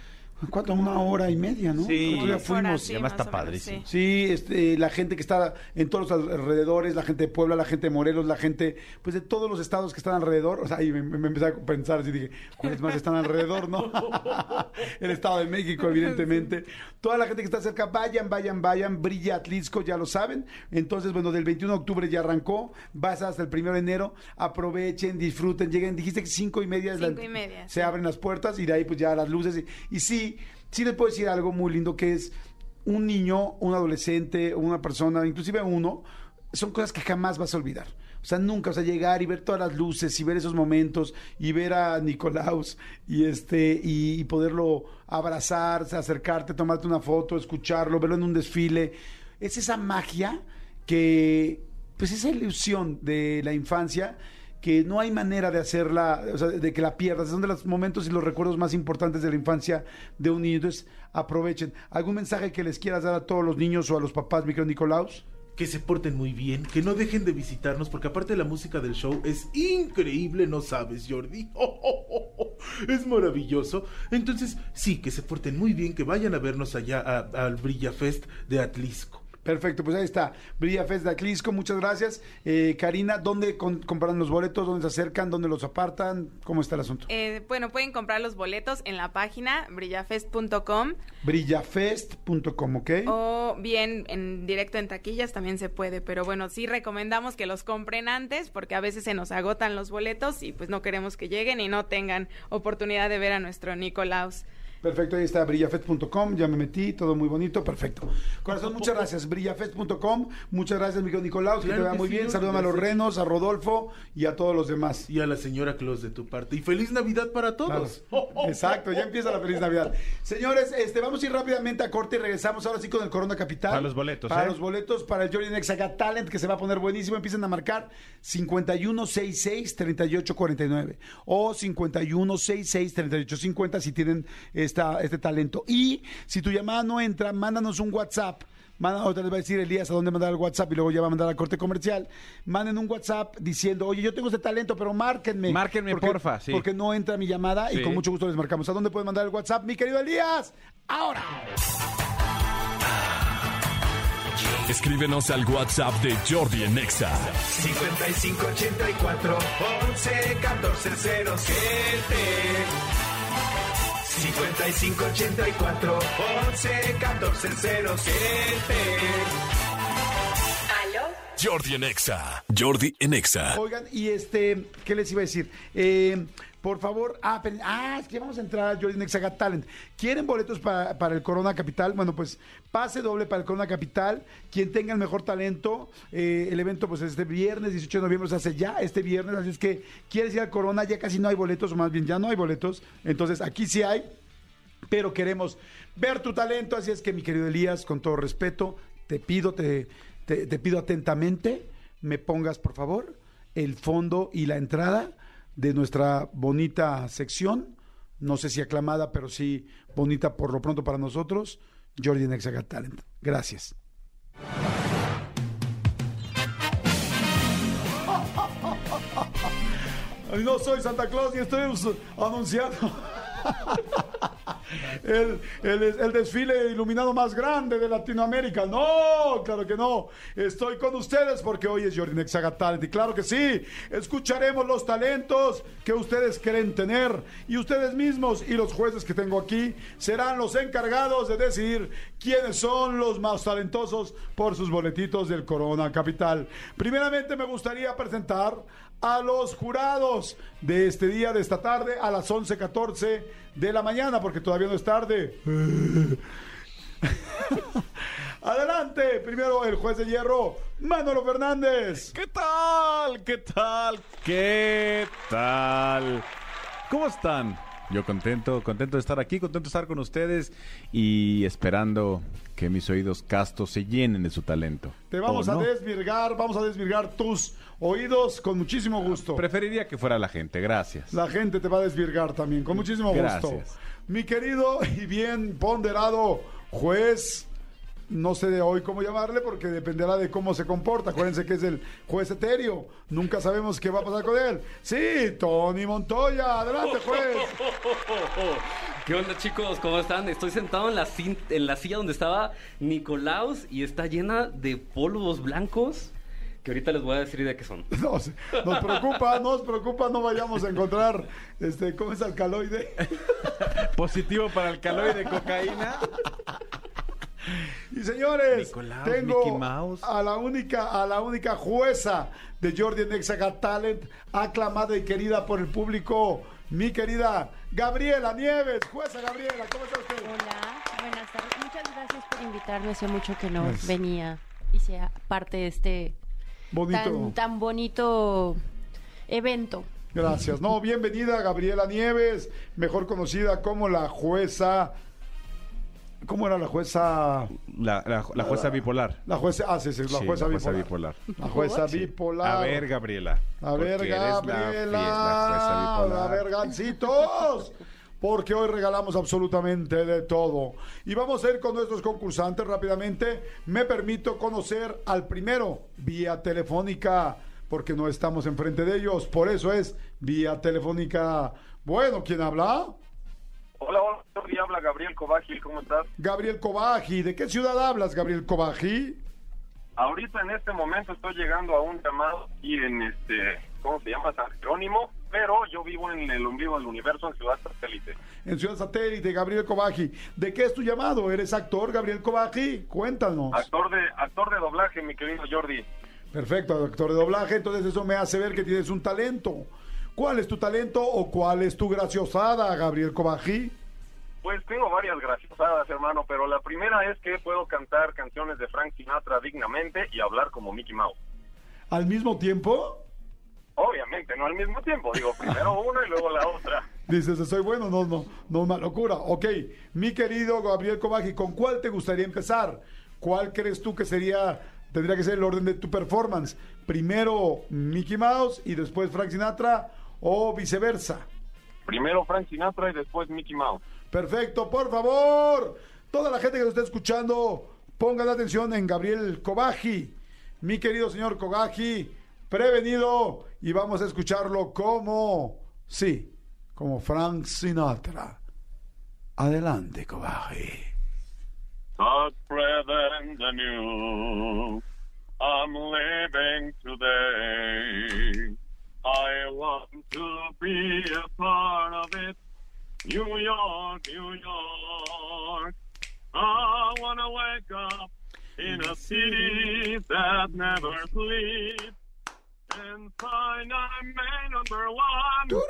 S5: ¿cuánto? Una hora y media, ¿no?
S6: Sí.
S5: Nosotros ya fuimos.
S8: sí,
S6: además
S8: más
S6: está padrísimo.
S8: sí.
S5: Sí, este, la gente que está en todos los alrededores, la gente de Puebla, la gente de Morelos, la gente, pues de todos los estados que están alrededor, o sea, ahí me, me empecé a pensar así, dije, ¿cuáles más están alrededor, no? El Estado de México, evidentemente. Toda la gente que está cerca, vayan, vayan, vayan, brilla Atlisco, ya lo saben. Entonces, bueno, del 21 de octubre ya arrancó, vas hasta el 1 de enero, aprovechen, disfruten, lleguen, dijiste que cinco y media es la-
S8: Cinco y media,
S5: se
S8: sí.
S5: abren las puertas y de ahí pues ya las luces. Y, y sí, sí les puedo decir algo muy lindo que es un niño, un adolescente, una persona, inclusive uno, son cosas que jamás vas a olvidar. O sea, nunca, o sea, llegar y ver todas las luces y ver esos momentos y ver a Nicolaus y este y, y poderlo abrazar, acercarte, tomarte una foto, escucharlo, verlo en un desfile. Es esa magia que, pues esa ilusión de la infancia que no hay manera de hacerla, o sea, de que la pierdas. Son de los momentos y los recuerdos más importantes de la infancia de un niño. Entonces, aprovechen. ¿Algún mensaje que les quieras dar a todos los niños o a los papás, mi querido Nicolaus?
S7: que se porten muy bien, que no dejen de visitarnos, porque aparte la música del show es increíble, no sabes, Jordi. es maravilloso. Entonces, sí, que se porten muy bien, que vayan a vernos allá al Brilla Fest de Atlisco.
S5: Perfecto, pues ahí está. Brilla Fest de Aclisco, muchas gracias. Eh, Karina, ¿dónde con- compran los boletos? ¿Dónde se acercan? ¿Dónde los apartan? ¿Cómo está el asunto?
S8: Eh, bueno, pueden comprar los boletos en la página brillafest.com
S5: Brillafest.com, ¿ok?
S8: o bien en directo en taquillas también se puede, pero bueno, sí recomendamos que los compren antes porque a veces se nos agotan los boletos y pues no queremos que lleguen y no tengan oportunidad de ver a nuestro Nicolaus.
S5: Perfecto, ahí está brillafest.com, ya me metí, todo muy bonito, perfecto. Corazón, muchas gracias, brillafest.com, muchas gracias, Miguel Nicolau, que
S7: Claro
S5: te
S7: que
S5: muy
S7: sí,
S5: bien, salúdame a los renos, a Rodolfo y a todos los demás.
S7: Y a la señora Claus de tu parte. Y feliz Navidad para todos.
S5: Claro. Exacto, ya empieza la feliz Navidad. Señores, este, vamos a ir rápidamente a corte y regresamos ahora sí con el Corona Capital.
S6: Para los boletos,
S5: Para
S6: ¿eh?
S5: los boletos, para el Jordan Exaga Talent, que se va a poner buenísimo. Empiezan a marcar 5166-3849 o 5166-3850 si tienen esta, este talento. Y si tu llamada no entra, mándanos un WhatsApp. Manda, ahorita les va a decir Elías a dónde mandar el WhatsApp y luego ya va a mandar al corte comercial. Manden un WhatsApp diciendo, oye, yo tengo este talento, pero márquenme.
S6: Márquenme, porfa, sí.
S5: Porque no entra mi llamada y con mucho gusto les marcamos. ¿A dónde pueden mandar el WhatsApp, mi querido Elías? Ahora.
S4: Escríbenos al WhatsApp de Jordi en Exa.
S9: 5584 11 14 07 5584 11 14 07
S4: Jordi en Exa. Jordi en Exa.
S5: Oigan, y este, ¿qué les iba a decir? Eh, por favor, ah, ah, es que vamos a entrar a Jordan Exaga Talent. ¿Quieren boletos para, para el Corona Capital? Bueno, pues pase doble para el Corona Capital. Quien tenga el mejor talento, eh, el evento pues este viernes 18 de noviembre se hace ya este viernes, así es que quieres ir al Corona, ya casi no hay boletos, o más bien ya no hay boletos. Entonces aquí sí hay, pero queremos ver tu talento, así es que mi querido Elías, con todo respeto, te pido, te- te pido atentamente, me pongas por favor el fondo y la entrada de nuestra bonita sección, no sé si aclamada, pero sí bonita por lo pronto para nosotros, Jordi en Exaga Talent. Gracias. No soy Santa Claus y estoy anunciando el, el- desfile iluminado más grande de Latinoamérica. No, claro que no. Estoy con ustedes porque hoy es Jordi Nexaga Talent. Y claro que sí, escucharemos los talentos que ustedes creen tener. Y ustedes mismos y los jueces que tengo aquí serán los encargados de decidir quiénes son los más talentosos por sus boletitos del Corona Capital. Primeramente me gustaría presentar a los jurados de este día, de esta tarde, a las 11.14 de la mañana, porque todavía no es tarde. Adelante, primero el juez de hierro, Manolo Fernández.
S6: ¿Qué tal? ¿Qué tal? ¿Qué tal? ¿Cómo están? Yo contento, contento de estar aquí, contento de estar con ustedes y esperando que mis oídos castos se llenen de su talento.
S5: Te vamos
S6: ¿O
S5: a
S6: no?
S5: desvirgar, vamos a desvirgar tus oídos con muchísimo gusto.
S6: Preferiría que fuera la gente, gracias.
S5: La gente te va a desvirgar también, con muchísimo gusto.
S6: Gracias.
S5: Mi querido y bien ponderado juez, no sé de hoy cómo llamarle porque dependerá de cómo se comporta. Acuérdense que es el juez etéreo. Nunca sabemos qué va a pasar con él. Sí, Tony Montoya. Adelante, juez.
S10: ¿Qué onda chicos? ¿Cómo están? Estoy sentado en la, en la silla donde estaba Nicolaus y está llena de polvos blancos que ahorita les voy a decir de qué son.
S5: Nos, nos preocupa, nos preocupa, no vayamos a encontrar, este, ¿cómo es alcaloide?
S6: Positivo para el calor de cocaína.
S5: Y señores,
S6: Nicolaus,
S5: tengo
S6: Mouse.
S5: a la única, a la única jueza de Jordi Nexaga Talent, aclamada y querida por el público, mi querida Gabriela Nieves. Jueza Gabriela, ¿cómo está usted?
S11: Hola, buenas tardes. Muchas gracias por invitarme. Hace mucho que no
S5: Gracias.
S11: venía y sea parte de este
S5: Bonito.
S11: tan, tan bonito evento.
S5: Gracias. No, bienvenida Gabriela Nieves, mejor conocida como la jueza. ¿Cómo era la jueza?
S6: La, la- la jueza bipolar.
S5: La jueza, ah, sí, sí, la
S6: Sí,
S5: jueza
S6: la jueza
S5: bipolar.
S6: bipolar.
S5: La jueza bipolar.
S6: A ver, Gabriela.
S5: A ver, Gabriela.
S6: fie- la jueza bipolar.
S5: A ver, gancitos. Porque hoy regalamos absolutamente de todo. Y vamos a ir con nuestros concursantes rápidamente. Me permito conocer al primero, vía telefónica. porque no estamos enfrente de ellos. Por eso es vía telefónica. Bueno, ¿quién habla?
S12: Hola, hola, Jordi, habla Gabriel Cobaji, ¿cómo estás?
S5: Gabriel Cobaji. ¿De qué ciudad hablas, Gabriel Cobaji?
S12: Ahorita en este momento estoy llegando a un llamado aquí en este, ¿cómo se llama? San Jerónimo, pero yo vivo en el ombligo del universo en Ciudad Satélite.
S5: En Ciudad Satélite, Gabriel Cobaji. ¿De qué es tu llamado? ¿Eres actor, Gabriel Cobaji? Cuéntanos.
S12: Actor de, actor de doblaje, mi querido Jordi.
S5: Perfecto, actor de doblaje. Entonces eso me hace ver que tienes un talento. ¿Cuál es tu talento o cuál es tu graciosada, Gabriel Cobaji?
S12: Pues tengo varias graciosadas, hermano, pero la primera es que puedo cantar canciones de Frank Sinatra dignamente y hablar como Mickey Mouse.
S5: ¿Al mismo tiempo?
S12: Obviamente, no al mismo tiempo, digo, primero una y luego la otra.
S5: Dices, soy bueno, no, no, no una locura. Ok, mi querido Gabriel Cobaji, ¿con cuál te gustaría empezar? ¿Cuál crees tú que sería, tendría que ser el orden de tu performance? Primero Mickey Mouse y después Frank Sinatra o viceversa.
S12: Primero Frank Sinatra y después Mickey Mouse.
S5: Perfecto, por favor. Toda la gente que nos está escuchando, pongan atención en Gabriel Cobaji. Mi querido señor Cobaji, prevenido y vamos a escucharlo como, sí, como Frank Sinatra. Adelante, Cobaji.
S12: But the new, I'm living today. I want to be a part of it. New York, New York. I wanna wake up in a city that never sleeps and find I'm man number one,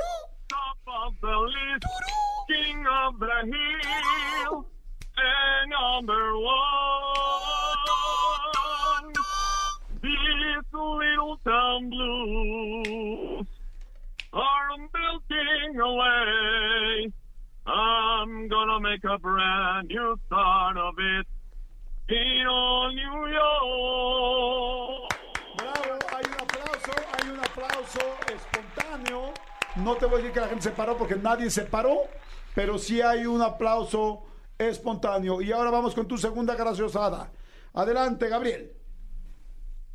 S12: top of the list, king of the hill, and number one. These little town blues are melting away. I'm gonna make a brand new start of it in all New York.
S5: Bravo, hay un aplauso, hay un aplauso espontáneo. No te voy a decir que la gente se paró porque nadie se paró, pero sí hay un aplauso espontáneo. Y ahora vamos con tu segunda graciosada. Adelante, Gabriel.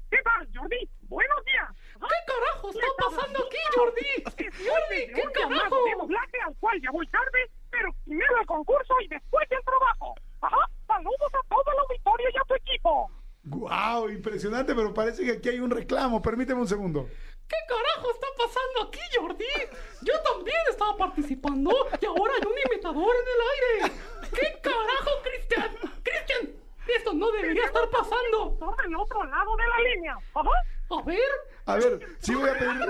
S13: ¿Qué tal, Jordi? Buenos días.
S10: ¿Qué carajo está pasando aquí, Jordi? Jordi, ¿qué carajo?
S13: de doblaje al cual ya voy tarde, pero primero el concurso y después el trabajo. Ajá, saludos a todo el auditorio y a tu equipo.
S5: ¡Guau! impresionante, pero parece que aquí hay un reclamo. Permíteme un segundo.
S10: ¿Qué carajo está pasando aquí, Jordi? Yo también estaba participando y ahora hay un imitador en el aire. ¿Qué carajo, Cristian? Cristian, esto no debería estar pasando.
S13: Por el otro lado de la línea. Ajá.
S10: A ver.
S5: A ver, sí voy a pedir,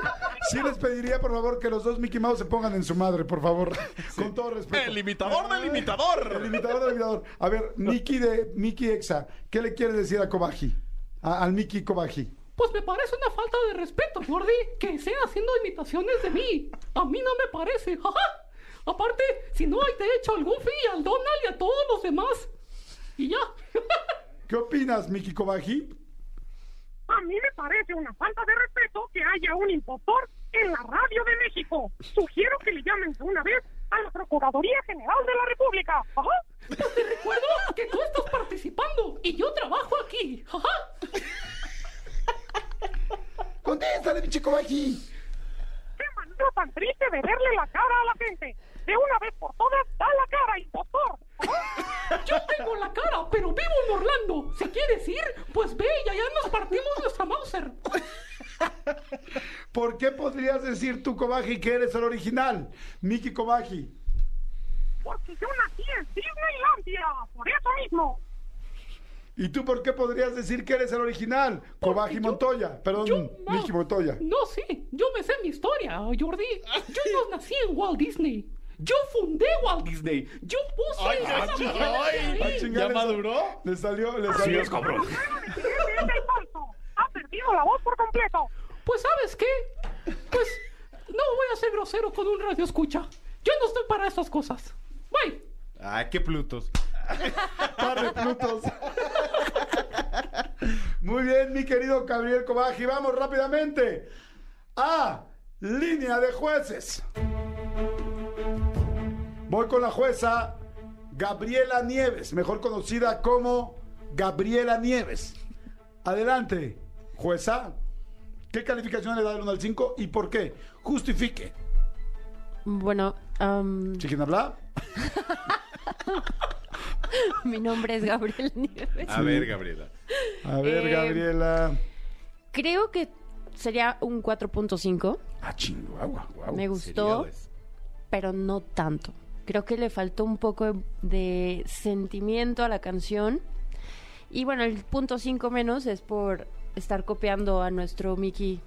S5: sí les pediría por favor que los dos Mickey Mouse se pongan en su madre, por favor, con todo respeto.
S6: El imitador del imitador.
S5: El imitador del imitador. A ver, Mickey de Mickey Exa, ¿qué le quieres decir a Kobaji? A- al Mickey Kobaji.
S10: Pues me parece una falta de respeto, Jordi, que estén haciendo imitaciones de mí. A mí no me parece. Ajá. Aparte, si no hay de hecho al Goofy, al Donald y a todos los demás. Y ya.
S5: ¿Qué opinas, Mickey Kobaji?
S13: A mí me parece una falta de respeto que haya un impostor en la radio de México. Sugiero que le llamen de una vez a la Procuraduría General de la República. Ajá.
S10: Pues te recuerdo que tú estás participando y yo trabajo aquí. Ajá.
S5: Contéstale, pinche Kobaji.
S13: Qué manera tan triste de verle la cara a la gente. De una vez por todas, da la cara, impostor.
S10: Yo tengo la cara, pero vivo en Orlando. Si quieres ir, pues ve y allá nos partimos nuestra Mauser.
S5: ¿Por qué podrías decir tú, Kobaji, que eres el original? Mickey Kobaji.
S13: Porque yo nací en Disneylandia. Por eso mismo.
S5: ¿Y tú por qué podrías decir que eres el original? Kobaji Montoya. Perdón, Mickey Montoya.
S10: No, sí, yo me sé mi historia, Jordi. Yo no nací en Walt Disney. Yo fundé Walt Disney. Yo puse.
S6: Ay,
S10: esa
S6: ay, ay.
S5: chingada,
S6: ¿Ya maduró?
S5: Le salió, le
S6: Así
S5: salió.
S6: es, cabrón.
S13: Ese es el falso. Ha perdido la voz por completo.
S10: Pues, ¿sabes qué? Pues, no voy a ser grosero con un radio escucha. Yo no estoy para estas cosas. Bye.
S14: Ay, qué plutos.
S5: Par de plutos. Muy bien, mi querido Gabriel Kobaji. Vamos rápidamente a línea de jueces. Voy con la jueza Gabriela Nieves, mejor conocida como Gabriela Nieves. Adelante, jueza. ¿Qué ¿Qué calificación le da del 1 al 5 y por qué? Justifique.
S11: Bueno, am,
S5: ¿Sí quién habla?
S11: mi nombre es Gabriel Nieves.
S6: A ver, Gabriela.
S5: A ver,
S11: Eh,
S5: Gabriela.
S11: Creo que sería un 4.5.
S5: Ah, chingo, agua, guau.
S11: Me gustó, pero no tanto. Creo que le faltó un poco de sentimiento a la canción. Y bueno, el punto 5 menos es por estar copiando a nuestro Mickey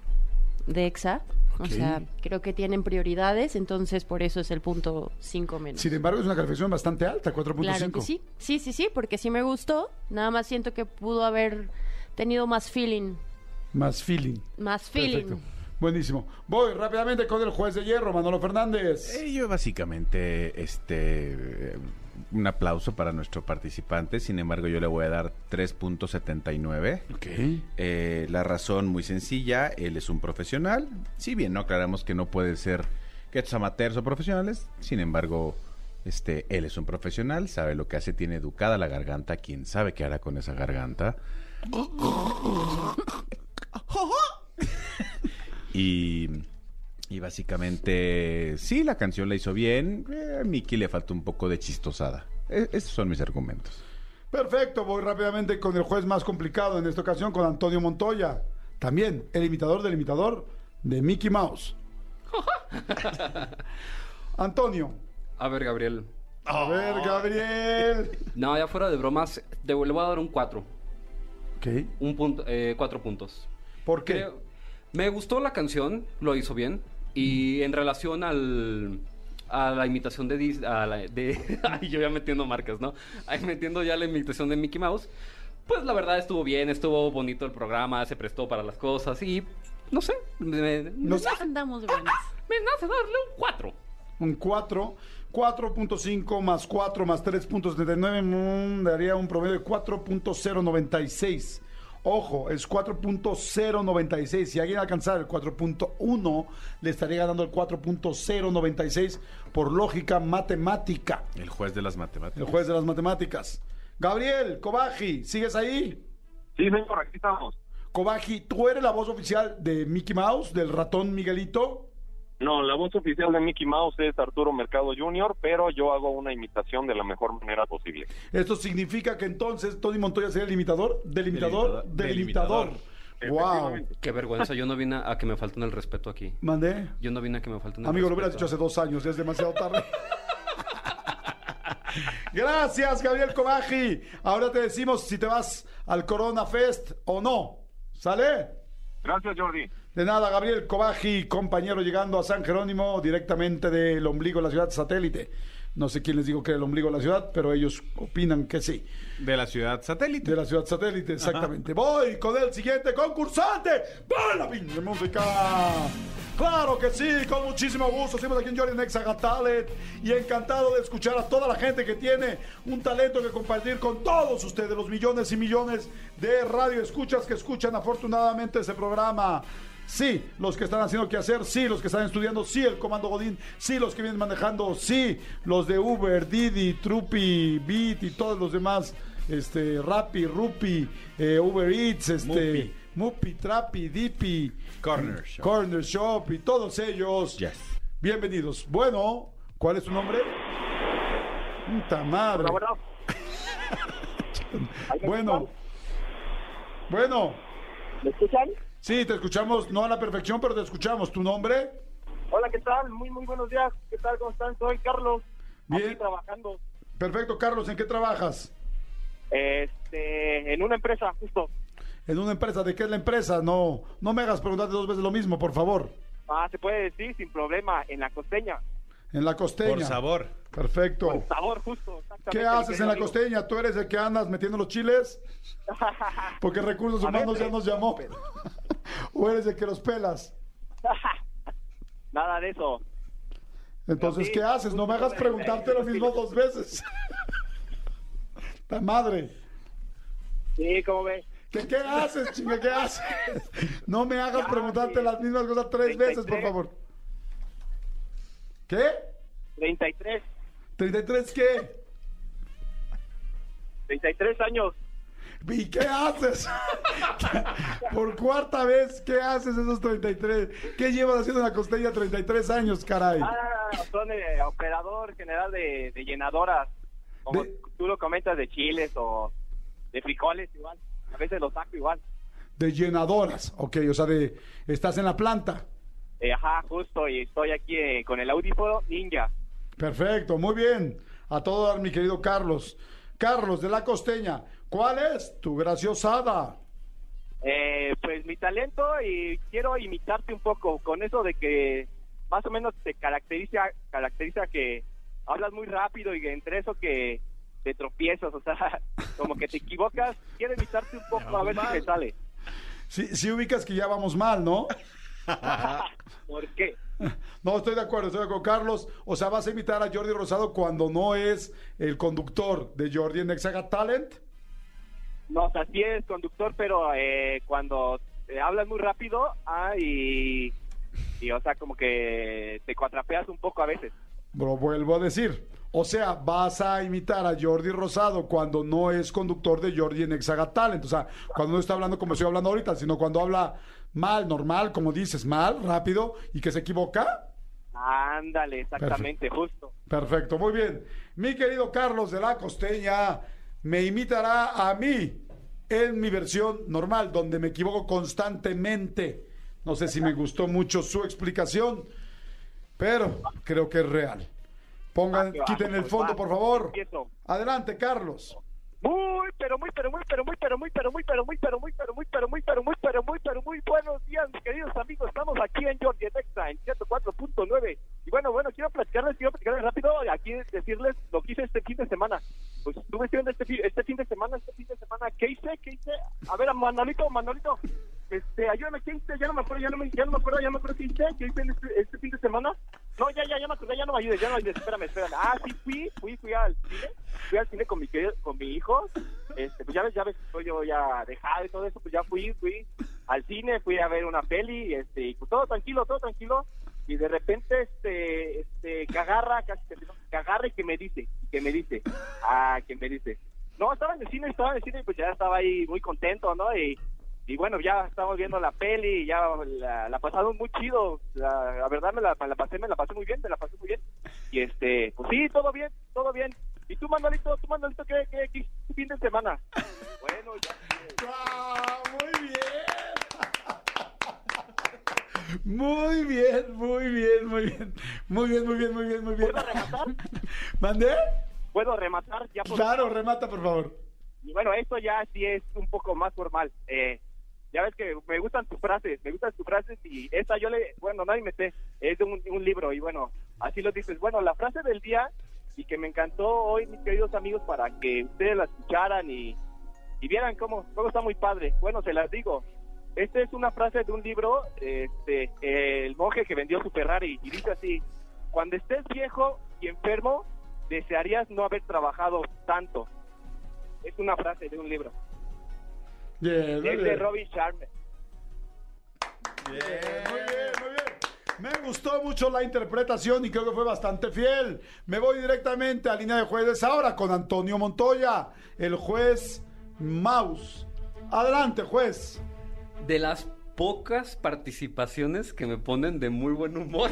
S11: de EXA. O sea, creo que tienen prioridades, entonces por eso es el punto 5 menos.
S5: Sin embargo, es una calificación bastante alta, 4.5.
S11: Claro que sí. Sí, sí, sí, porque sí me gustó. Nada más siento que pudo haber tenido más feeling.
S5: Más feeling.
S11: Más feeling.
S5: Perfecto. Buenísimo. Voy rápidamente con el juez de hierro, Manolo Fernández.
S6: Eh, yo básicamente, este, un aplauso para nuestro participante. Sin embargo, yo le voy a dar 3.79.
S5: Ok.
S6: Eh, la razón muy sencilla, él es un profesional. Si bien no aclaramos que no puede ser que estos amateurs o profesionales, sin embargo, este, él es un profesional, sabe lo que hace, tiene educada la garganta, quién sabe qué hará con esa garganta. y, y básicamente, sí, la canción la hizo bien. eh, a Mickey le faltó un poco de chistosada. E- esos son mis argumentos.
S5: Perfecto, voy rápidamente con el juez más complicado en esta ocasión, con Antonio Montoya. También el imitador del imitador de Mickey Mouse. Antonio.
S10: A ver, Gabriel.
S5: A ver, Gabriel.
S10: No, ya fuera de bromas, te le voy a dar un 4.
S5: Ok.
S10: Un punto, eh, cuatro puntos.
S5: ¿Por qué?
S10: Creo- me gustó la canción, lo hizo bien. Y en relación al a la imitación de Dis- a la- de ay, yo ya metiendo marcas, ¿no? Ahí metiendo ya la imitación de Mickey Mouse. Pues la verdad estuvo bien, estuvo bonito el programa, se prestó para las cosas y no sé, me, me-
S5: No sé.
S11: Andamos buenos.
S10: me nace darle un 4.
S5: Un 4. 4.5 más 4 más 3.79 mm, daría un promedio de 4.096. Ojo, es 4.096. Si alguien alcanzara el 4.1, le estaría ganando el 4.096 por lógica matemática.
S6: El juez de las matemáticas.
S5: El juez de las matemáticas. Gabriel, Kobaji, ¿sigues ahí?
S12: Sí, señor, aquí estamos.
S5: Kobaji, ¿tú eres la voz oficial de Mickey Mouse, del ratón Miguelito?
S12: No, la voz oficial de Mickey Mouse es Arturo Mercado Jr., pero yo hago una imitación de la mejor manera posible.
S5: Esto significa que entonces Tony Montoya sería el imitador del imitador
S6: imitador,
S5: del
S6: del
S5: imitador. Wow.
S10: Qué vergüenza, yo no vine a que me falten el respeto aquí.
S5: Mandé.
S10: Yo no vine a que me falten el
S5: Amigo, lo hubieras dicho
S10: respeto.
S5: hace dos años, ya es demasiado tarde. Gracias, Gabriel Cobaji. Ahora te decimos si te vas al Corona Fest o no. ¿Sale?
S12: Gracias, Jordi.
S5: De nada, Gabriel Cobaji, compañero llegando a San Jerónimo directamente del ombligo de la ciudad satélite. No sé quién les digo que era el ombligo de la ciudad, pero ellos opinan que sí.
S6: De la ciudad satélite.
S5: De la ciudad satélite, exactamente. Voy con el siguiente concursante. ¡Va la pinche música! Claro que sí, con muchísimo gusto. Estamos aquí en Got Talent y encantado de escuchar a toda la gente que tiene un talento que compartir con todos ustedes, los millones y millones de radio escuchas que escuchan afortunadamente ese programa. Sí, los que están haciendo qué hacer, sí, los que están estudiando, sí, el comando Godín, sí, los que vienen manejando, sí, los de Uber, Didi, Trupi, Beat y todos los demás, este, Rappi, Rupi, eh, Uber Eats, este,
S6: Mupi.
S5: Mupi, Trapi, Dipi,
S6: Corner Shop.
S5: Corner Shop y todos ellos.
S6: Yes.
S5: Bienvenidos. Bueno, ¿cuál es tu nombre? Puta madre. Bueno. Bueno.
S13: ¿Me escuchan?
S5: Sí, te escuchamos, no a la perfección, pero te escuchamos. ¿Tu nombre?
S13: Hola, ¿qué tal? Muy, muy buenos días. ¿Qué tal? ¿Cómo están? Soy Carlos.
S5: Bien.
S13: Aquí trabajando
S5: Perfecto, Carlos, ¿en qué trabajas?
S13: este, en una empresa, justo.
S5: En una empresa, ¿de qué es la empresa? No, no me hagas preguntarte dos veces lo mismo, por favor.
S13: Ah, se puede decir sin problema, en la costeña.
S5: En la costeña.
S6: Por sabor.
S5: Perfecto.
S13: Por sabor, justo.
S5: ¿Qué haces en la costeña? ¿Tú eres el que andas metiendo los chiles? Porque Recursos Humanos ya
S13: veces.
S5: nos llamó. ¿O eres el que los pelas?
S13: Nada de eso.
S5: Entonces,
S13: Sí,
S5: ¿qué haces? No me hagas
S13: justo,
S5: preguntarte lo mismo dos veces. ¡Ta madre!
S13: Sí, ¿cómo ve?
S5: ¿Qué, ¿Qué haces, chinga? ¿Qué haces? No me hagas
S13: Ya,
S5: preguntarte
S13: sí.
S5: las mismas cosas tres veces, por
S13: 33.
S5: favor. ¿Qué?
S13: 33.
S5: ¿33 qué?
S13: 33 años.
S5: ¿Y qué haces? Por cuarta vez, ¿qué haces esos 33? ¿Qué llevas haciendo en la costeña 33 años, caray?
S15: Ah, son eh, operador general de, de llenadoras. Como tú lo comentas, de chiles o de frijoles igual. A veces los saco igual.
S5: De llenadoras, ok, o sea, de estás en la planta.
S15: Eh, ajá, justo, y estoy aquí eh, con el audífono Ninja.
S5: Perfecto, muy bien. A todo dar, mi querido Carlos. Carlos de la costeña, ¿cuál es tu graciosada?
S15: Eh, pues mi talento y quiero imitarte un poco con eso de que más o menos te caracteriza caracteriza que hablas muy rápido y entre eso que te tropiezas, o sea, como que te equivocas, quiero imitarte un poco a ver si me sale.
S5: Si, si ubicas que ya vamos mal, ¿no?
S15: ¿Por qué?
S5: No, estoy de acuerdo, estoy de acuerdo. Carlos, o sea, vas a invitar a Jordi Rosado cuando no es el conductor de Jordi en Exaga Talent.
S15: No, o sea, sí es conductor, pero eh, cuando eh, hablas muy rápido, ah, y, y, o sea, como que te cuatrapeas un poco a veces.
S5: Lo vuelvo a decir. O sea, vas a imitar a Jordi Rosado cuando no es conductor de Jordi en Exaga Talent. O sea, cuando no está hablando como estoy hablando ahorita, sino cuando habla mal, normal, como dices, mal, rápido y que se equivoca.
S15: Ándale, exactamente, justo.
S5: Perfecto, muy bien. Mi querido Carlos de la Costeña me imitará a mí en mi versión normal, donde me equivoco constantemente. No sé si me gustó mucho su explicación, pero creo que es real. Pongan, quiten el fondo, por favor. Adelante, Carlos.
S15: Muy, pero muy, pero muy, pero muy, pero muy, pero muy, pero muy, pero muy, pero muy, pero muy, pero muy, pero muy, pero muy buenos días, mis queridos amigos. Estamos aquí en Georgia Texas, en 104.9. Y bueno, bueno, quiero platicarles, quiero platicarles rápido, aquí decirles lo que hice este fin de semana. Pues estuve estudiando este, este fin de semana, este fin de semana, ¿qué hice? ¿Qué hice? A ver, Manolito, Manolito, este, ayúdame, ¿qué hice? Ya no me acuerdo, ya no me, ya no me acuerdo, ya no me acuerdo qué hice, qué hice este, este fin de semana. No, ya, ya, ya me acordé, ya no me ayudes, ya no me ayudes, espérame, espérame. Ah, sí, fui, fui, fui al cine, fui al cine con mi, querido- con mi hijo, este, pues ya ves, ya ves, estoy yo ya dejado y todo eso, pues ya fui, fui al cine, fui a ver una peli, este, y pues todo tranquilo, todo tranquilo, y de repente, este, este, que agarra, casi que agarra y que me dice, que me dice, ah, que me dice, no, estaba en el cine, estaba en el cine, y pues ya estaba ahí muy contento, ¿no? Y, y bueno, ya estamos viendo la peli, ya la, la pasamos muy chido, la, la verdad me la, me la pasé, me la pasé muy bien, me la pasé muy bien, y este, pues sí, todo bien, todo bien, y tú, Manolito, tú, Manolito, ¿qué, qué, qué tu fin de semana? Bueno, ya.
S5: muy bien. Muy bien, muy bien, muy bien. Muy bien, muy bien, muy bien, muy bien.
S15: ¿Puedo rematar?
S5: ¿Mandé?
S15: ¿Puedo rematar? Ya por
S5: Claro, remata, por favor.
S15: Y bueno, esto ya sí es un poco más formal. Eh, ya ves que me gustan tus frases, me gustan tus frases y esta yo le, bueno, nadie me sé, es de un, un libro y bueno, así lo dices. Bueno, la frase del día y que me encantó hoy, mis queridos amigos, para que ustedes la escucharan y, y vieran cómo, cómo está muy padre. Bueno, se las digo. Esta es una frase de un libro, este, el monje que vendió su Ferrari y dice así, cuando estés viejo y enfermo, desearías no haber trabajado tanto. Es una frase de un libro.
S5: Bien,
S15: Es de
S5: bien.
S15: Robin Sharma.
S5: Muy bien, muy bien. Me gustó mucho la interpretación y creo que fue bastante fiel. Me voy directamente a línea de jueces ahora con Antonio Montoya, el juez Maus. Adelante, juez.
S10: De las pocas participaciones que me ponen de muy buen humor.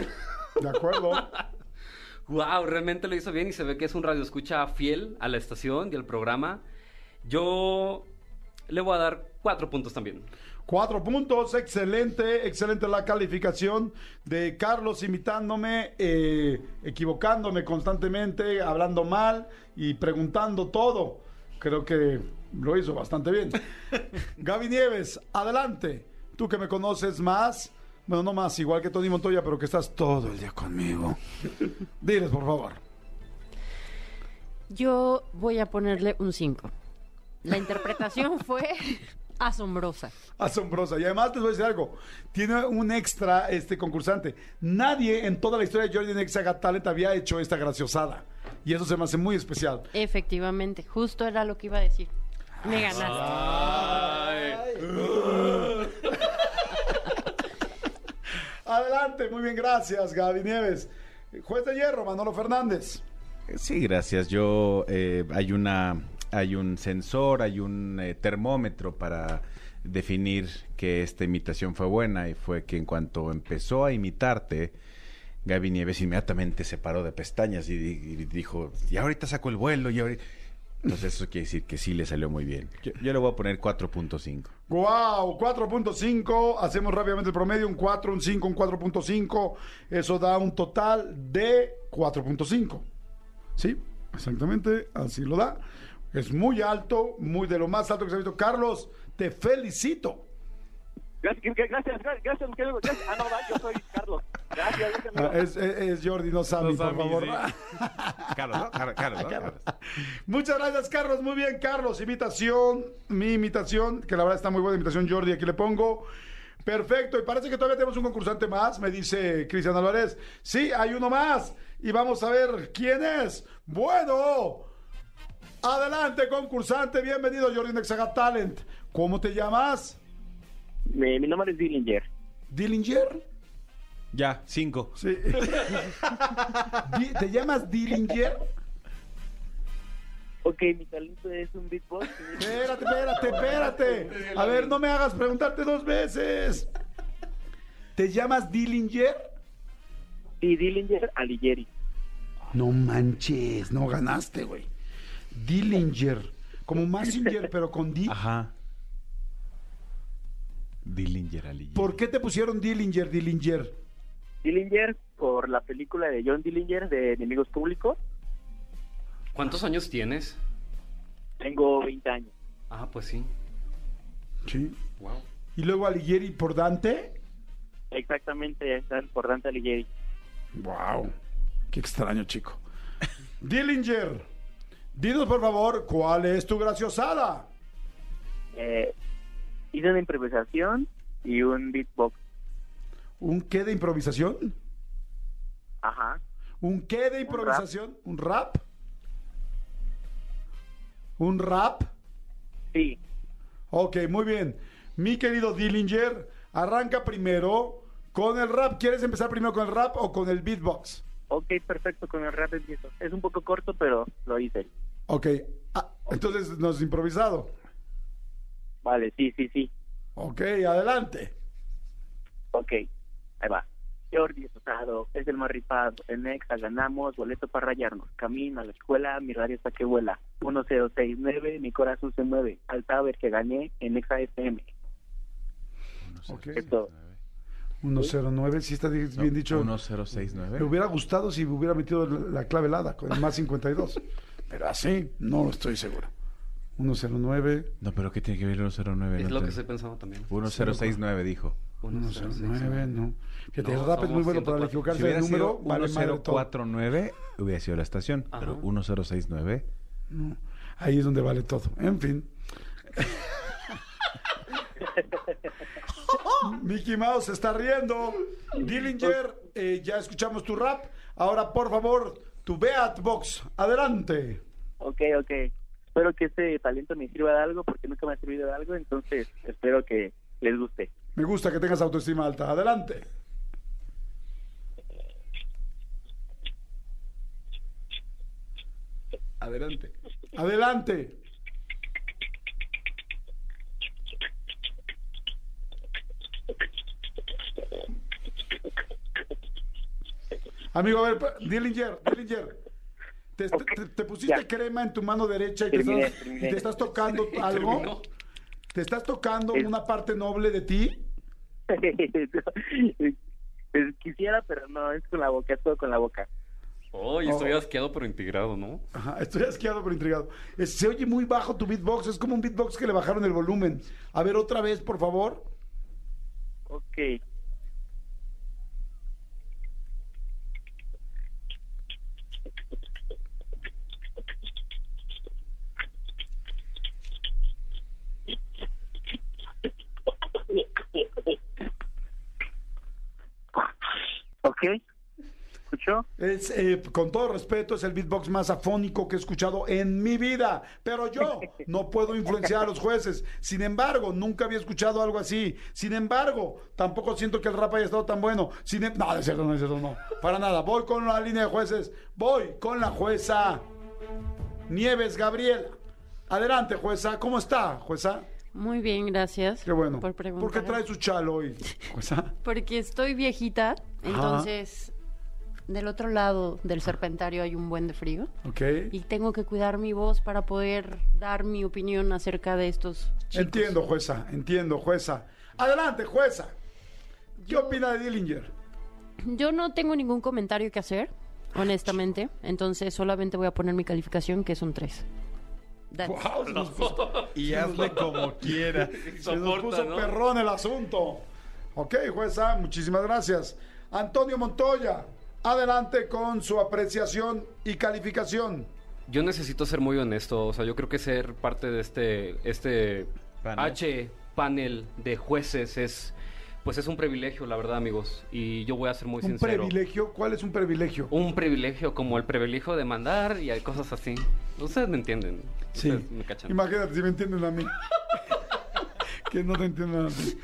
S5: De acuerdo.
S10: wow, realmente lo hizo bien y se ve que es un radio escucha fiel a la estación y al programa. Yo le voy a dar cuatro puntos también.
S5: Cuatro puntos, excelente, excelente la calificación de Carlos imitándome, eh, equivocándome constantemente, hablando mal y preguntando todo. Creo que lo hizo bastante bien. Gaby Nieves, adelante. Tú que me conoces más, bueno, no más, igual que Tony Montoya, pero que estás todo el día conmigo. Diles, por favor.
S11: Yo voy a ponerle un 5. La interpretación fue asombrosa.
S5: Asombrosa. Y además te voy a decir algo. Tiene un extra este concursante. Nadie en toda la historia de Jordi Nexa Got Talent había hecho esta graciosada. Y eso se me hace muy especial.
S11: Efectivamente, justo era lo que iba a decir. Me ganaste.
S5: Adelante, muy bien, gracias, Gaby Nieves. Juez de hierro, Manolo Fernández.
S6: Sí, gracias. Yo, eh, hay una hay un sensor, hay un eh, termómetro para definir que esta imitación fue buena y fue que en cuanto empezó a imitarte, Gaby Nieves inmediatamente se paró de pestañas y, di- y dijo, y ahorita saco el vuelo, y ahorita... Entonces eso quiere decir que sí le salió muy bien. Yo, yo le voy a poner 4.5.
S5: Wow, 4.5. Hacemos rápidamente el promedio, un 4, un 5, un 4.5. Eso da un total de 4.5. Sí, exactamente, así lo da. Es muy alto, muy de lo más alto que se ha visto. Carlos, te felicito.
S16: Gracias, gracias, gracias, gracias. Ah, no, va, yo soy Carlos. Gracias, gracias.
S5: Ah, Es, es- es Jordi, no Sammy,
S6: No
S5: por
S6: Sammy,
S5: favor.
S6: Carlos, ¿no? Car- Carlos, ¿no?
S5: Carlos. Muchas gracias, Carlos. Muy bien, Carlos. Imitación, mi imitación, que la verdad está muy buena imitación, Jordi, aquí le pongo. Perfecto, y parece que todavía tenemos un concursante más, me dice Cristian Álvarez. Sí, hay uno más. Y vamos a ver quién es. Bueno, adelante, concursante. Bienvenido, Jordi Nexaga Talent. ¿Cómo te llamas?
S16: Mi, mi nombre es Dillinger.
S5: ¿Dillinger?
S6: Ya, 5.
S5: Sí. Di- ¿Te llamas Dillinger?
S16: Ok, mi talento es un beatbox.
S5: Espérate, espérate, espérate. A ver, no me hagas preguntarte dos veces. ¿Te llamas Dillinger?
S16: Sí, Dillinger Alighieri.
S5: No manches, no ganaste, güey. Dillinger. Como Massinger, pero con D.
S6: Ajá. Dillinger Ali.
S5: ¿Por qué te pusieron Dillinger, Dillinger?
S16: Dillinger por la película de John Dillinger de Enemigos Públicos.
S10: ¿Cuántos años tienes?
S16: Tengo 20 años.
S10: Ah, pues sí.
S5: Sí.
S10: Wow.
S5: Y luego Alighieri por Dante.
S16: Exactamente, están por Dante Alighieri.
S5: Wow. Qué extraño, chico. Dillinger, dinos por favor, ¿cuál es tu graciosada?
S16: Eh, hice una improvisación y un beatbox.
S5: ¿Un qué de improvisación?
S16: Ajá.
S5: ¿Un qué de improvisación? ¿Un rap? ¿Un rap?
S16: Sí.
S5: Ok, muy bien. Mi querido Dillinger, arranca primero con el rap. ¿Quieres empezar primero con el rap o con el beatbox?
S16: Ok, perfecto, con el rap empiezo. Es un poco corto, pero lo hice.
S5: Ok. Ah, entonces nos has improvisado.
S16: Vale, sí, sí, sí.
S5: Ok, adelante.
S16: Ok, ahí va. Jordi Rosado es el más rifado. En Nexa ganamos, boleto para rayarnos. Camino a la escuela, mi radio hasta que vuela. 1069, mi corazón se mueve. Al saber que gané en Nexa FM.
S5: Ok.
S16: Esto.
S5: 109, si está bien dicho.
S6: 1069.
S5: Me hubiera gustado si hubiera metido la, la clave helada con el más 52. Pero así, no estoy seguro. 109.
S6: No, pero ¿qué tiene que ver el 109?
S10: Es
S6: No
S10: lo que
S6: te-
S10: estoy pensando también.
S6: 1069 dijo.
S5: 109, no. Fíjate,
S10: No,
S5: el rap es muy bueno para
S10: 104.
S5: equivocarse
S6: Si hubiera
S5: número.
S6: sido
S5: Vale madre todo.
S6: 1049 hubiera sido la estación, pero 1069.
S5: No, ahí es donde vale todo. En fin. Mickey Mouse se está riendo. Dillinger, eh, ya escuchamos tu rap. Ahora, por favor, tu Beatbox. Adelante.
S16: Ok, ok. Espero que este talento me sirva de algo porque nunca me ha servido de algo. Entonces, espero que les guste.
S5: Me gusta que tengas autoestima alta. Adelante. Adelante. Adelante. Amigo, a ver, Dillinger, Dillinger. ¿Te, te- te pusiste crema en tu mano derecha y te,
S16: Terminé,
S5: estás, y
S16: terminé.
S5: te estás tocando algo?
S10: Terminó.
S5: ¿Te estás tocando una parte noble de ti?
S16: Pues quisiera, pero no, es con la boca, es todo con la boca.
S10: Oh, y estoy asqueado pero integrado, ¿no?
S5: Ajá, estoy asqueado pero intrigado. Es- se oye muy bajo tu beatbox, es como un beatbox que le bajaron el volumen. A ver, otra vez, por favor.
S16: Ok. Ok. ¿Escuchó?
S5: Es, eh, con todo respeto, es el beatbox más afónico que he escuchado en mi vida. Pero yo no puedo influenciar a los jueces. Sin embargo, nunca había escuchado algo así. Sin embargo, tampoco siento que el rap haya estado tan bueno. Sin em- no, es cierto, no, es cierto, no. Para nada. Voy con la línea de jueces. Voy con la jueza Nieves Gabriela. Adelante, jueza. ¿Cómo está, jueza?
S11: Muy bien, gracias.
S5: Qué bueno.
S11: Por
S5: ¿Por qué trae su chalo hoy, jueza?
S11: Porque estoy viejita, entonces del otro lado del serpentario hay un buen de frío.
S5: Ok.
S11: Y tengo que cuidar mi voz para poder dar mi opinión acerca de estos chicos.
S5: Entiendo, jueza. Entiendo, jueza. Adelante, jueza. ¿Qué opina de Dillinger?
S11: Yo no tengo ningún comentario que hacer, honestamente. Entonces solamente voy a poner mi calificación, que es un 3. That's-
S5: Wow, se nos puso-
S6: Y hazle como quiera.
S5: Se nos puso perrón el asunto. Ok, jueza, muchísimas gracias. Antonio Montoya, adelante con su apreciación y calificación.
S10: Yo necesito ser muy honesto, o sea, yo creo que ser parte de este este
S6: Panel.
S10: H panel de jueces es pues es un privilegio, la verdad, amigos, y yo voy a ser muy
S5: ¿Un
S10: sincero.
S5: privilegio? ¿Cuál es un privilegio?
S10: Un privilegio como el privilegio de mandar y hay cosas así. Ustedes me entienden.
S5: Sí.
S10: Me cachan.
S5: Imagínate si me entienden a mí. que no te entiendan a ti.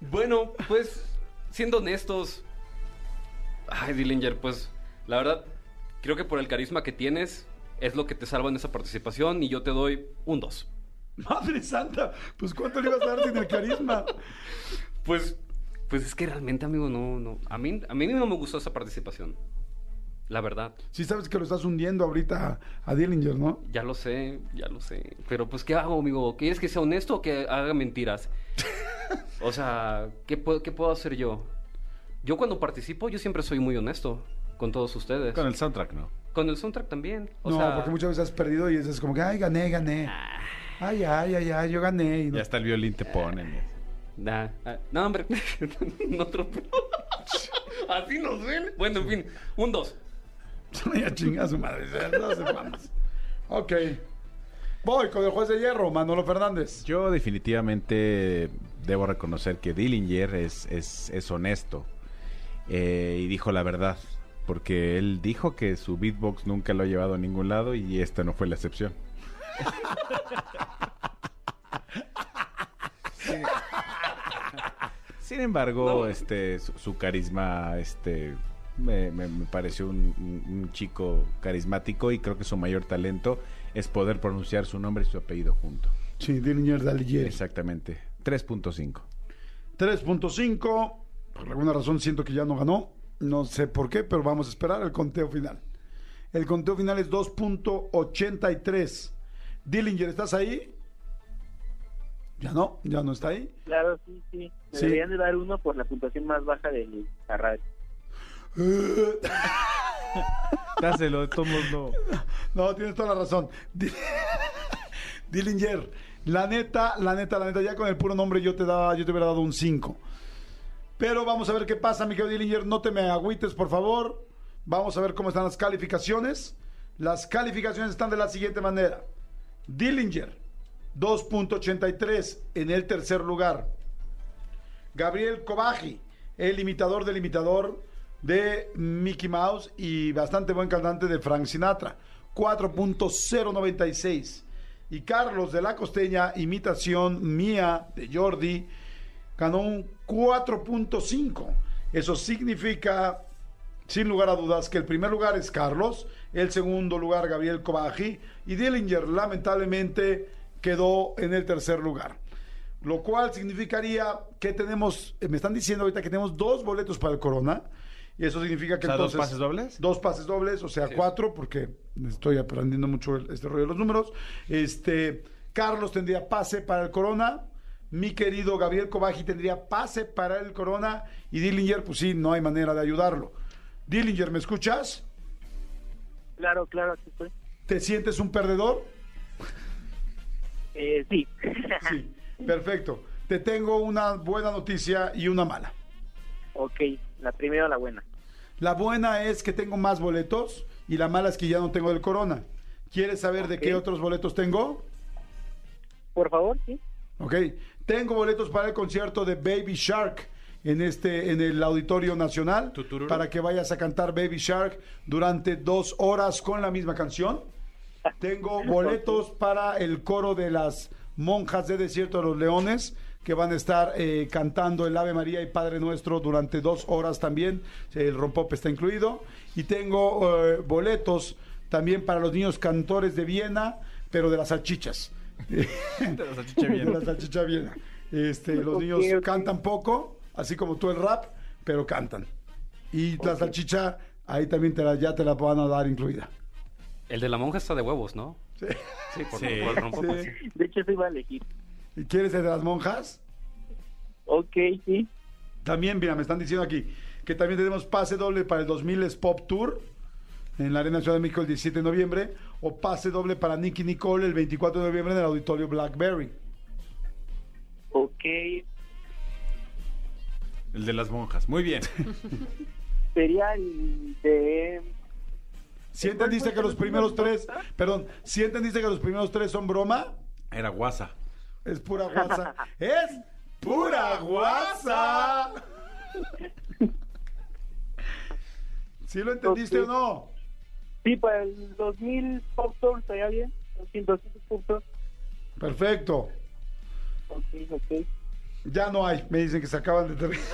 S10: Bueno, pues, siendo honestos. Ay, Dillinger, pues, la verdad, creo que por el carisma que tienes, es lo que te salva en esa participación y yo te doy un 2.
S5: Madre santa, pues ¿cuánto le ibas a dar sin el carisma?
S10: Pues, pues es que realmente, amigo, no, no. A mí, a mí no me gustó esa participación. La verdad.
S5: Sí sabes que lo estás hundiendo ahorita a, a Dillinger, ¿no?
S10: Ya lo sé, ya lo sé. Pero pues, ¿qué hago, amigo? ¿Quieres que sea honesto o que haga mentiras? o sea, ¿qué puedo, ¿qué puedo hacer yo? Yo cuando participo, yo siempre soy muy honesto con todos ustedes.
S6: Con el soundtrack, ¿no?
S10: Con el soundtrack también. O
S5: no,
S10: sea,
S5: porque muchas veces has perdido y es como que, ay, gané, gané. Ay, ay, ay, ay, yo gané. Y no-
S6: Ya hasta el violín te ponen.
S10: Nah, ah, no, hombre. no. Así nos ven. Bueno, en fin, un 2.
S5: ya chinga su madre. No se vamos. Ok. Voy con el juez de hierro, Manolo Fernández.
S6: Yo definitivamente debo reconocer que Dillinger es, es, es honesto eh, y dijo la verdad. Porque él dijo que su beatbox nunca lo ha llevado a ningún lado y esta no fue la excepción. Sin embargo, este, su, su carisma, este, me, me- me pareció un, un- un chico carismático y creo que su mayor talento es poder pronunciar su nombre y su apellido junto.
S5: Sí, Dillinger Dallier.
S6: Exactamente. 3.5.
S5: 3.5. Por alguna razón siento que ya no ganó. No sé por qué, pero vamos a esperar el conteo final. El conteo final es 2.83. Dillinger, ¿estás ahí? Ya no, ya no está ahí.
S15: Claro, sí, sí. Me
S5: Sí.
S15: deberían de dar uno por la puntuación más baja de la radio.
S6: Dáselo, de todos modos, no.
S5: No, tienes toda la razón. Di- Dillinger, la neta, la neta, la neta, ya con el puro nombre yo te daba, yo te hubiera dado un 5. Pero vamos a ver qué pasa, mi querido Dillinger. No te me agüites, por favor. Vamos a ver cómo están las calificaciones. Las calificaciones están de la siguiente manera. Dillinger, 2.83 en el tercer lugar. Gabriel Cobaji, el imitador del imitador de Mickey Mouse y bastante buen cantante de Frank Sinatra, 4.096. Y Carlos de la Costeña, imitación mía de Jordi, ganó un 4.5. Eso significa, sin lugar a dudas, que el primer lugar es Carlos, el segundo lugar Gabriel Cobaji y Dillinger lamentablemente quedó en el tercer lugar. Lo cual significaría que tenemos, eh, me están diciendo ahorita que tenemos dos boletos para el Corona. Y eso significa que
S6: O sea, ¿dos
S5: entonces...
S6: pases dobles?
S5: Dos pases dobles, o sea, cuatro, porque estoy aprendiendo mucho este rollo de los números. Este, Carlos tendría pase para el Corona. Mi querido Gabriel Cobaji tendría pase para el Corona. Y Dillinger, pues sí, no hay manera de ayudarlo. Dillinger, ¿me escuchas?
S15: Claro, claro, aquí estoy.
S5: ¿Te sientes un perdedor?
S15: Eh, sí.
S5: Sí, perfecto. Te tengo una buena noticia y una mala.
S15: ok, la primera o la buena.
S5: La buena es que tengo más boletos y la mala es que ya no tengo el Corona. ¿Quieres saber de qué otros boletos tengo?
S15: Por favor, sí.
S5: Ok, tengo boletos para el concierto de Baby Shark en este en el Auditorio Nacional para que vayas a cantar Baby Shark durante dos horas con la misma canción. Tengo boletos para el coro de las monjas de Desierto de los Leones que van a estar eh, cantando el Ave María y Padre Nuestro durante dos horas también. El rompope está incluido. Y tengo eh, boletos también para los niños cantores de Viena, pero de las salchichas. De
S6: la salchicha viena.
S5: De la salchicha viena. Este, los niños cantan poco, así como tú el rap, pero cantan. Y la salchicha, ahí también te la, ya te la van a dar incluida.
S10: El de la monja está de huevos, ¿no?
S5: Sí.
S10: Sí, por,
S6: Sí.
S10: por el.
S5: Sí.
S15: De hecho, se iba a elegir.
S5: ¿Y quieres el de las monjas?
S15: Ok, sí.
S5: También, mira, me están diciendo aquí que también tenemos pase doble para el 2000 es Pop Tour en la Arena Ciudad de México el 17 de noviembre o pase doble para Nicky Nicole el 24 de noviembre en el Auditorio Blackberry.
S15: Ok.
S6: El de las monjas. Muy bien.
S15: Sería el de...
S5: Si entendiste que los primeros tres, perdón, si entendiste que los primeros tres son broma,
S6: Era guasa.
S5: es pura guasa. es pura guasa. ¿Sí lo entendiste o no?
S15: Sí, para el 2000 Pop Tour estaría bien. 200 Pop Tour.
S5: Perfecto.
S15: Ok, ok.
S5: Ya no hay, me dicen que se acaban de terminar.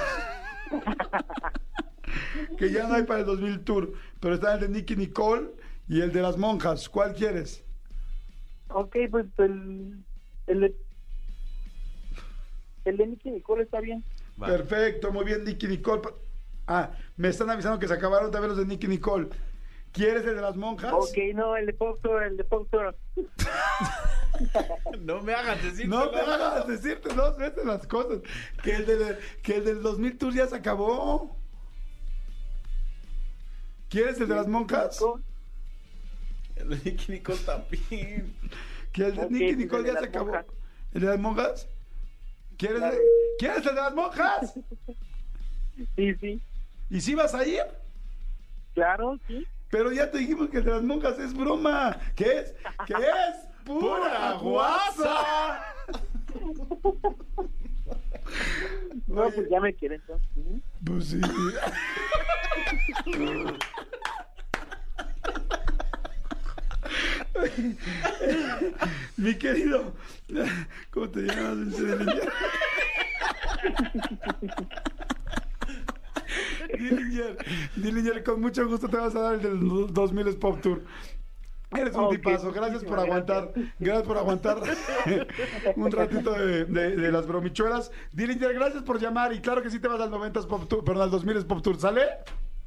S5: que ya no hay para el 2000 Tour, pero está el de Nicky Nicole y el de las monjas. ¿Cuál quieres?
S15: Ok, pues el... El de... El de Nicky Nicole está bien.
S5: Perfecto, muy bien, Nicky Nicole. Ah, me están avisando que se acabaron también los de Nicky Nicole. ¿Quieres el de las monjas?
S15: Ok, no, el de Pop Tour, el de Pop Tour.
S6: No me hagas decir.
S5: No me hagas decirte dos veces las cosas. Que el, de, que el del 2000 Tour ya se acabó. ¿Quieres el de las monjas?
S6: El de Nicky Nicole también.
S5: Que el de
S15: Ok,
S5: Nicky Nicole
S15: el
S5: ya se acabó.
S15: monjas.
S5: ¿El de las monjas? ¿Quieres,
S15: Claro.
S5: ¿Quieres el de las monjas?
S15: Sí, sí.
S5: ¿Y si vas a ir?
S15: Claro, sí.
S5: Pero ya te dijimos que el de las monjas es broma. ¿Qué es? ¿Qué es? ¡Pura guasa!
S15: No, pues ya me quieren entonces. ¿sí?
S5: Pues sí. Mi querido, ¿cómo te llamas? Dillinger? Dillinger, con mucho gusto te vas a dar el del 2000 es Pop Tour. Eres un tipazo, gracias por aguantar, gracias por aguantar un ratito de, de- de las bromichuelas. Dillinger, gracias por llamar y claro que sí te vas al 90 Pop Tour, perdón, al 2000 es Pop Tour, ¿sale?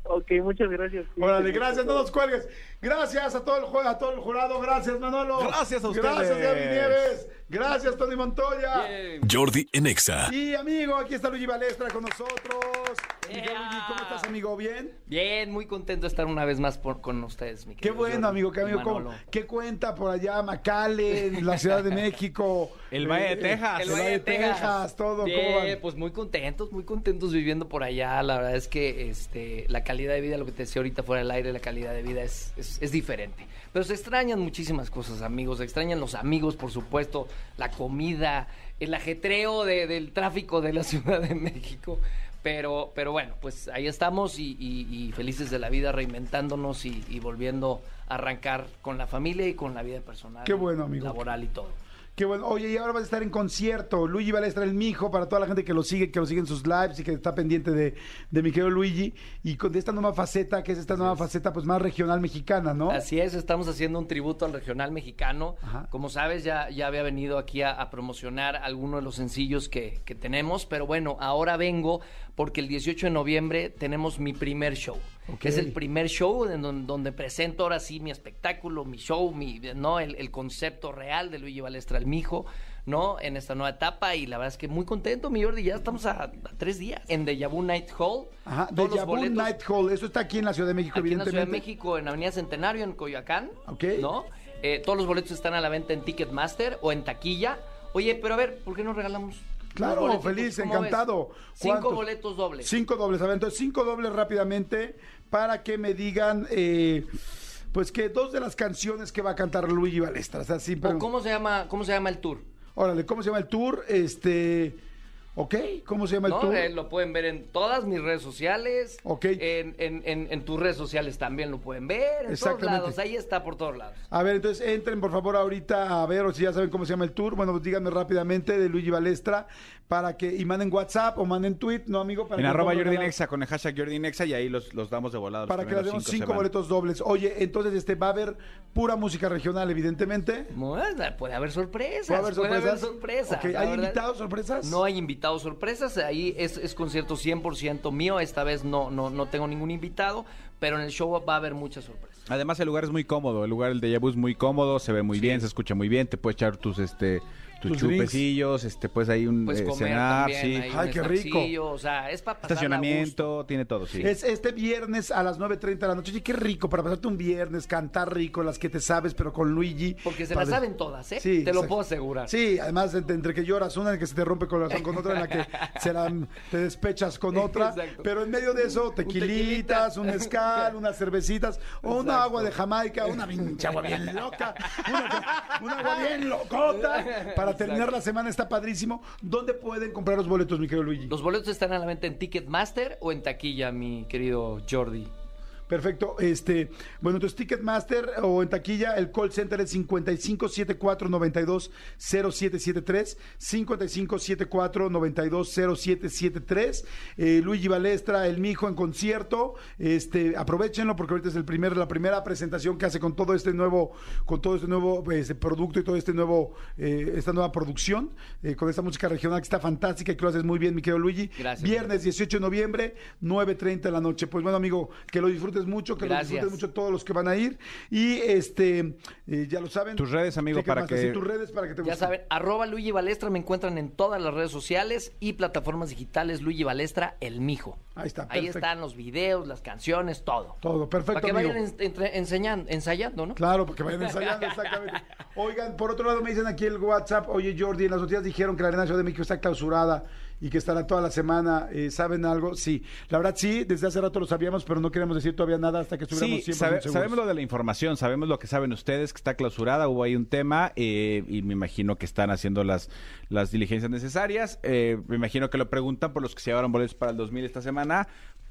S15: Ok, muchas gracias.
S5: Órale, gracias, no nos cuelgues. Gracias a todo el juego, a todo el jurado, gracias Manolo.
S6: Gracias a
S5: Gracias
S6: ustedes.
S5: Gaby Nieves. Gracias Tony Montoya.
S4: Jordi en Exa.
S5: Y amigo, aquí está Luigi Balestra con nosotros. Miguel Luigi, ¿cómo estás, amigo? ¿Bien?
S17: Bien, muy contento de estar una vez más por- con ustedes, mi
S5: Qué
S17: querido
S5: bueno,
S17: Jordi
S5: amigo, qué amigo. ¿Cómo-
S17: Manolo.
S5: ¿Qué cuenta por allá, Macale, la Ciudad de México?
S6: El Valle de
S5: Eh,
S6: Texas.
S5: El, Valle de Texas, todo. ¿cómo
S17: Bien,
S5: van?
S17: pues muy contentos, muy contentos viviendo por allá. La verdad es que este, la calidad de vida, lo que te decía ahorita fuera del aire, la calidad de vida es, es, es diferente. Pero se extrañan muchísimas cosas, amigos. Se extrañan los amigos, por supuesto, la comida, el ajetreo de- del tráfico de la Ciudad de México. Pero, pero bueno, pues ahí estamos y, y- y felices de la vida, reinventándonos y, y volviendo a arrancar con la familia y con la vida personal.
S5: Qué bueno, amigo.
S17: Laboral y todo.
S5: Qué bueno. Oye, y ahora vas a estar en concierto. Luigi Balestra, el mijo, para toda la gente que lo sigue, que lo sigue en sus lives y que está pendiente de, de mi querido Luigi. Y con de esta nueva faceta, que es esta nueva faceta, pues más regional mexicana, ¿no?
S17: Así es, estamos haciendo un tributo al regional mexicano.
S5: Ajá.
S17: Como sabes, ya, ya había venido aquí a, a promocionar algunos de los sencillos que, que tenemos, pero bueno, ahora vengo porque el 18 de noviembre tenemos mi primer show.
S5: Ok.
S17: Es el primer show en don- donde, presento ahora sí mi espectáculo, mi show, mi, ¿no? el, el concepto real de Luigi Balestra, el mijo, ¿no? En esta nueva etapa y la verdad es que muy contento, mi Jordi, ya estamos a, a tres días en Deja Vu Night Hall.
S5: Ajá,
S17: Todos
S5: de
S17: los boletos-
S5: Night Hall. Eso está aquí en la Ciudad de México,
S17: Aquí en la Ciudad de
S5: evidentemente.
S17: México, en Avenida Centenario, en Coyoacán.
S5: Ok.
S17: ¿No? Eh, todos los boletos están a la venta en Ticketmaster o en taquilla. Oye, pero a ver, ¿por qué no regalamos?
S5: Claro, feliz, encantado.
S17: Cinco boletos dobles.
S5: Cinco dobles, a ver, entonces cinco dobles rápidamente para que me digan, eh, pues que dos de las canciones que va a cantar Luigi Balestra. O sea, sí, pero-
S17: ¿O cómo se llama, cómo se llama el tour?
S5: Órale, ¿cómo se llama el tour? Este, ¿ok? ¿Cómo se llama el
S17: ¿No?
S5: tour?
S17: Eh, lo pueden ver en todas mis redes sociales.
S5: Ok.
S17: En, en- en- en tus redes sociales también lo pueden ver. En todos
S5: Exactamente.
S17: lados. Ahí está por todos lados.
S5: A ver, entonces entren por favor ahorita a ver o si ya saben cómo se llama el tour. Bueno, pues díganme rápidamente de Luigi Balestra para que, y manden WhatsApp o manden tweet, ¿no, amigo? Para
S6: En
S5: que
S6: arroba Jordi Nexa con el hashtag Jordi Nexa y ahí los, los damos de volada. los
S5: Para que le
S6: primeros
S5: demos cinco boletos dobles. Oye, entonces este va a haber pura música regional, evidentemente.
S17: Bueno, puede haber sorpresas.
S5: ¿Puede haber sorpresas? ¿hay
S17: verdad.
S5: invitados sorpresas?
S17: No hay invitados sorpresas. Ahí es, es concierto 100% mío. Esta vez no, no, no tengo ningún invitado, pero en el show va a haber muchas sorpresas.
S6: Además el lugar es muy cómodo, el lugar el de Yabu es muy cómodo, se ve muy bien, se escucha muy bien, te puedes echar tus este tus,
S5: Tus
S6: chupecillos, este puedes ahí un eh,
S17: comer
S6: cenar,
S17: también.
S6: sí.
S17: hay un snackcillo, O sea, es para pasar
S6: Estacionamiento, tiene todo, sí.
S5: Es este viernes a las 9.30 de la noche. Oye, qué rico para pasarte un viernes, cantar rico, las que te sabes, pero con Luigi.
S17: Porque se
S5: Padre.
S17: las saben todas, ¿eh?
S5: Sí,
S17: Te lo
S5: exacto.
S17: puedo asegurar.
S5: Sí, además entre, entre que lloras una en que se te rompe el corazón con otra en la que se la, te despechas con otra,
S17: Exacto.
S5: pero en medio de eso tequilitas, un mezcal, unas cervecitas o una agua de Jamaica, una pinche agua bien loca, una, una agua bien locota para terminar la semana está padrísimo. ¿Dónde pueden comprar los boletos, mi querido Luigi?
S17: Los boletos están a la venta en Ticketmaster o en taquilla, mi querido Jordi.
S5: Perfecto. Este, bueno, entonces Ticketmaster o en taquilla, el call center es 5574-920773, 5574-920773. Eh, Luigi Balestra, el mijo en concierto. Este, aprovechenlo porque ahorita es el primer, la primera presentación que hace con todo este nuevo, con todo este nuevo este, producto y todo este nuevo, eh, esta nueva producción, eh, con esta música regional que está fantástica y que lo haces muy bien, mi querido Luigi.
S17: Gracias.
S5: Viernes 18 de noviembre, 9.30 de la noche. Pues bueno, amigo, que lo disfrutes mucho, que
S17: Gracias.
S5: lo disfruten mucho todos los que van a ir. Y este, eh, ya lo saben.
S6: Tus redes, amigo, para que-
S5: tus redes para que te
S17: Ya
S5: busquen.
S17: saben, arroba Luigi Balestra me encuentran en todas las redes sociales y plataformas digitales Luigi Balestra, el mijo.
S5: Ahí está,
S17: Ahí
S5: perfecto.
S17: están los videos, las canciones, todo.
S5: Todo, perfecto,
S17: Para que
S5: amigo.
S17: vayan en- entre- enseñando, ensayando, ¿no?
S5: Claro, porque vayan ensayando, exactamente. Oigan, por otro lado me dicen aquí el WhatsApp, oye Jordi, en las noticias dijeron que la Arena Ciudad de México está clausurada y que estará toda la semana. Eh, ¿Saben algo? Sí. La verdad sí, desde hace rato lo sabíamos, pero no queremos decir todavía nada hasta que estuviéramos
S6: Sí, sabe- sabemos lo de la información, sabemos lo que saben ustedes, que está clausurada, hubo ahí un tema eh, y me imagino que están haciendo las, las diligencias necesarias. Eh, me imagino que lo preguntan por los que se llevaron boletos para el 2000 esta semana.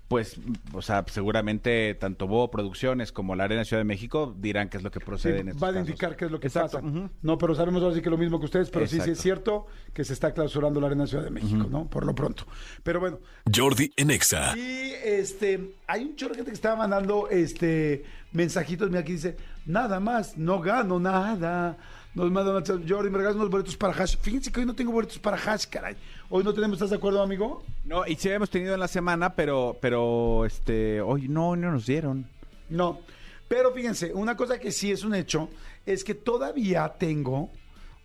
S6: Pues, o sea, seguramente tanto Bo Producciones como la Arena Ciudad de México dirán qué es lo que
S5: Sí,
S6: procede en estos
S5: van a
S6: casos.
S5: indicar qué es lo que
S6: Exacto,
S5: pasa. No, pero sabemos ahora sí que lo mismo que ustedes, pero sí, sí es cierto que se está clausurando la Arena Ciudad de México, ¿no? Por lo pronto. Pero bueno,
S4: Jordi en Exa.
S5: Y este, hay un chorro que estaba mandando este mensajitos, mira aquí dice, nada más, no gano nada. Nos mandan Jordi, me regalas unos boletos para Hash. Fíjense que hoy no tengo boletos para Hash, caray. Hoy no tenemos, ¿estás de acuerdo, amigo?
S6: No, y sí habíamos tenido en la semana, pero, pero, este, hoy no, no nos dieron.
S5: No. Pero fíjense, una cosa que sí es un hecho es que todavía tengo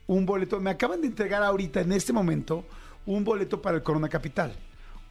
S5: un boleto. Me acaban de entregar ahorita, en este momento, un boleto para el Corona Capital.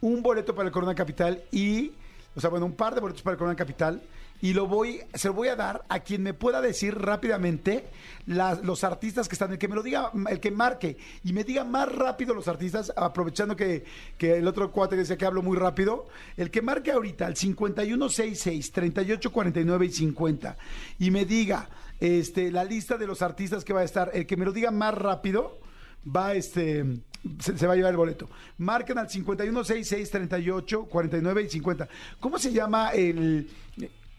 S5: Un boleto para el Corona Capital y, o sea, bueno, un par de boletos para el Corona Capital. Y lo voy, se lo voy a dar a quien me pueda decir rápidamente los artistas que están, el que me lo diga, el que marque y me diga más rápido los artistas, aprovechando que, que el otro cuate decía que hablo muy rápido, el que marque ahorita al 5166 3849 y 50 y me diga este, la lista de los artistas que va a estar, el que me lo diga más rápido, va este se, va a llevar el boleto. Marquen al 5166 38 49 y 50. ¿Cómo se llama el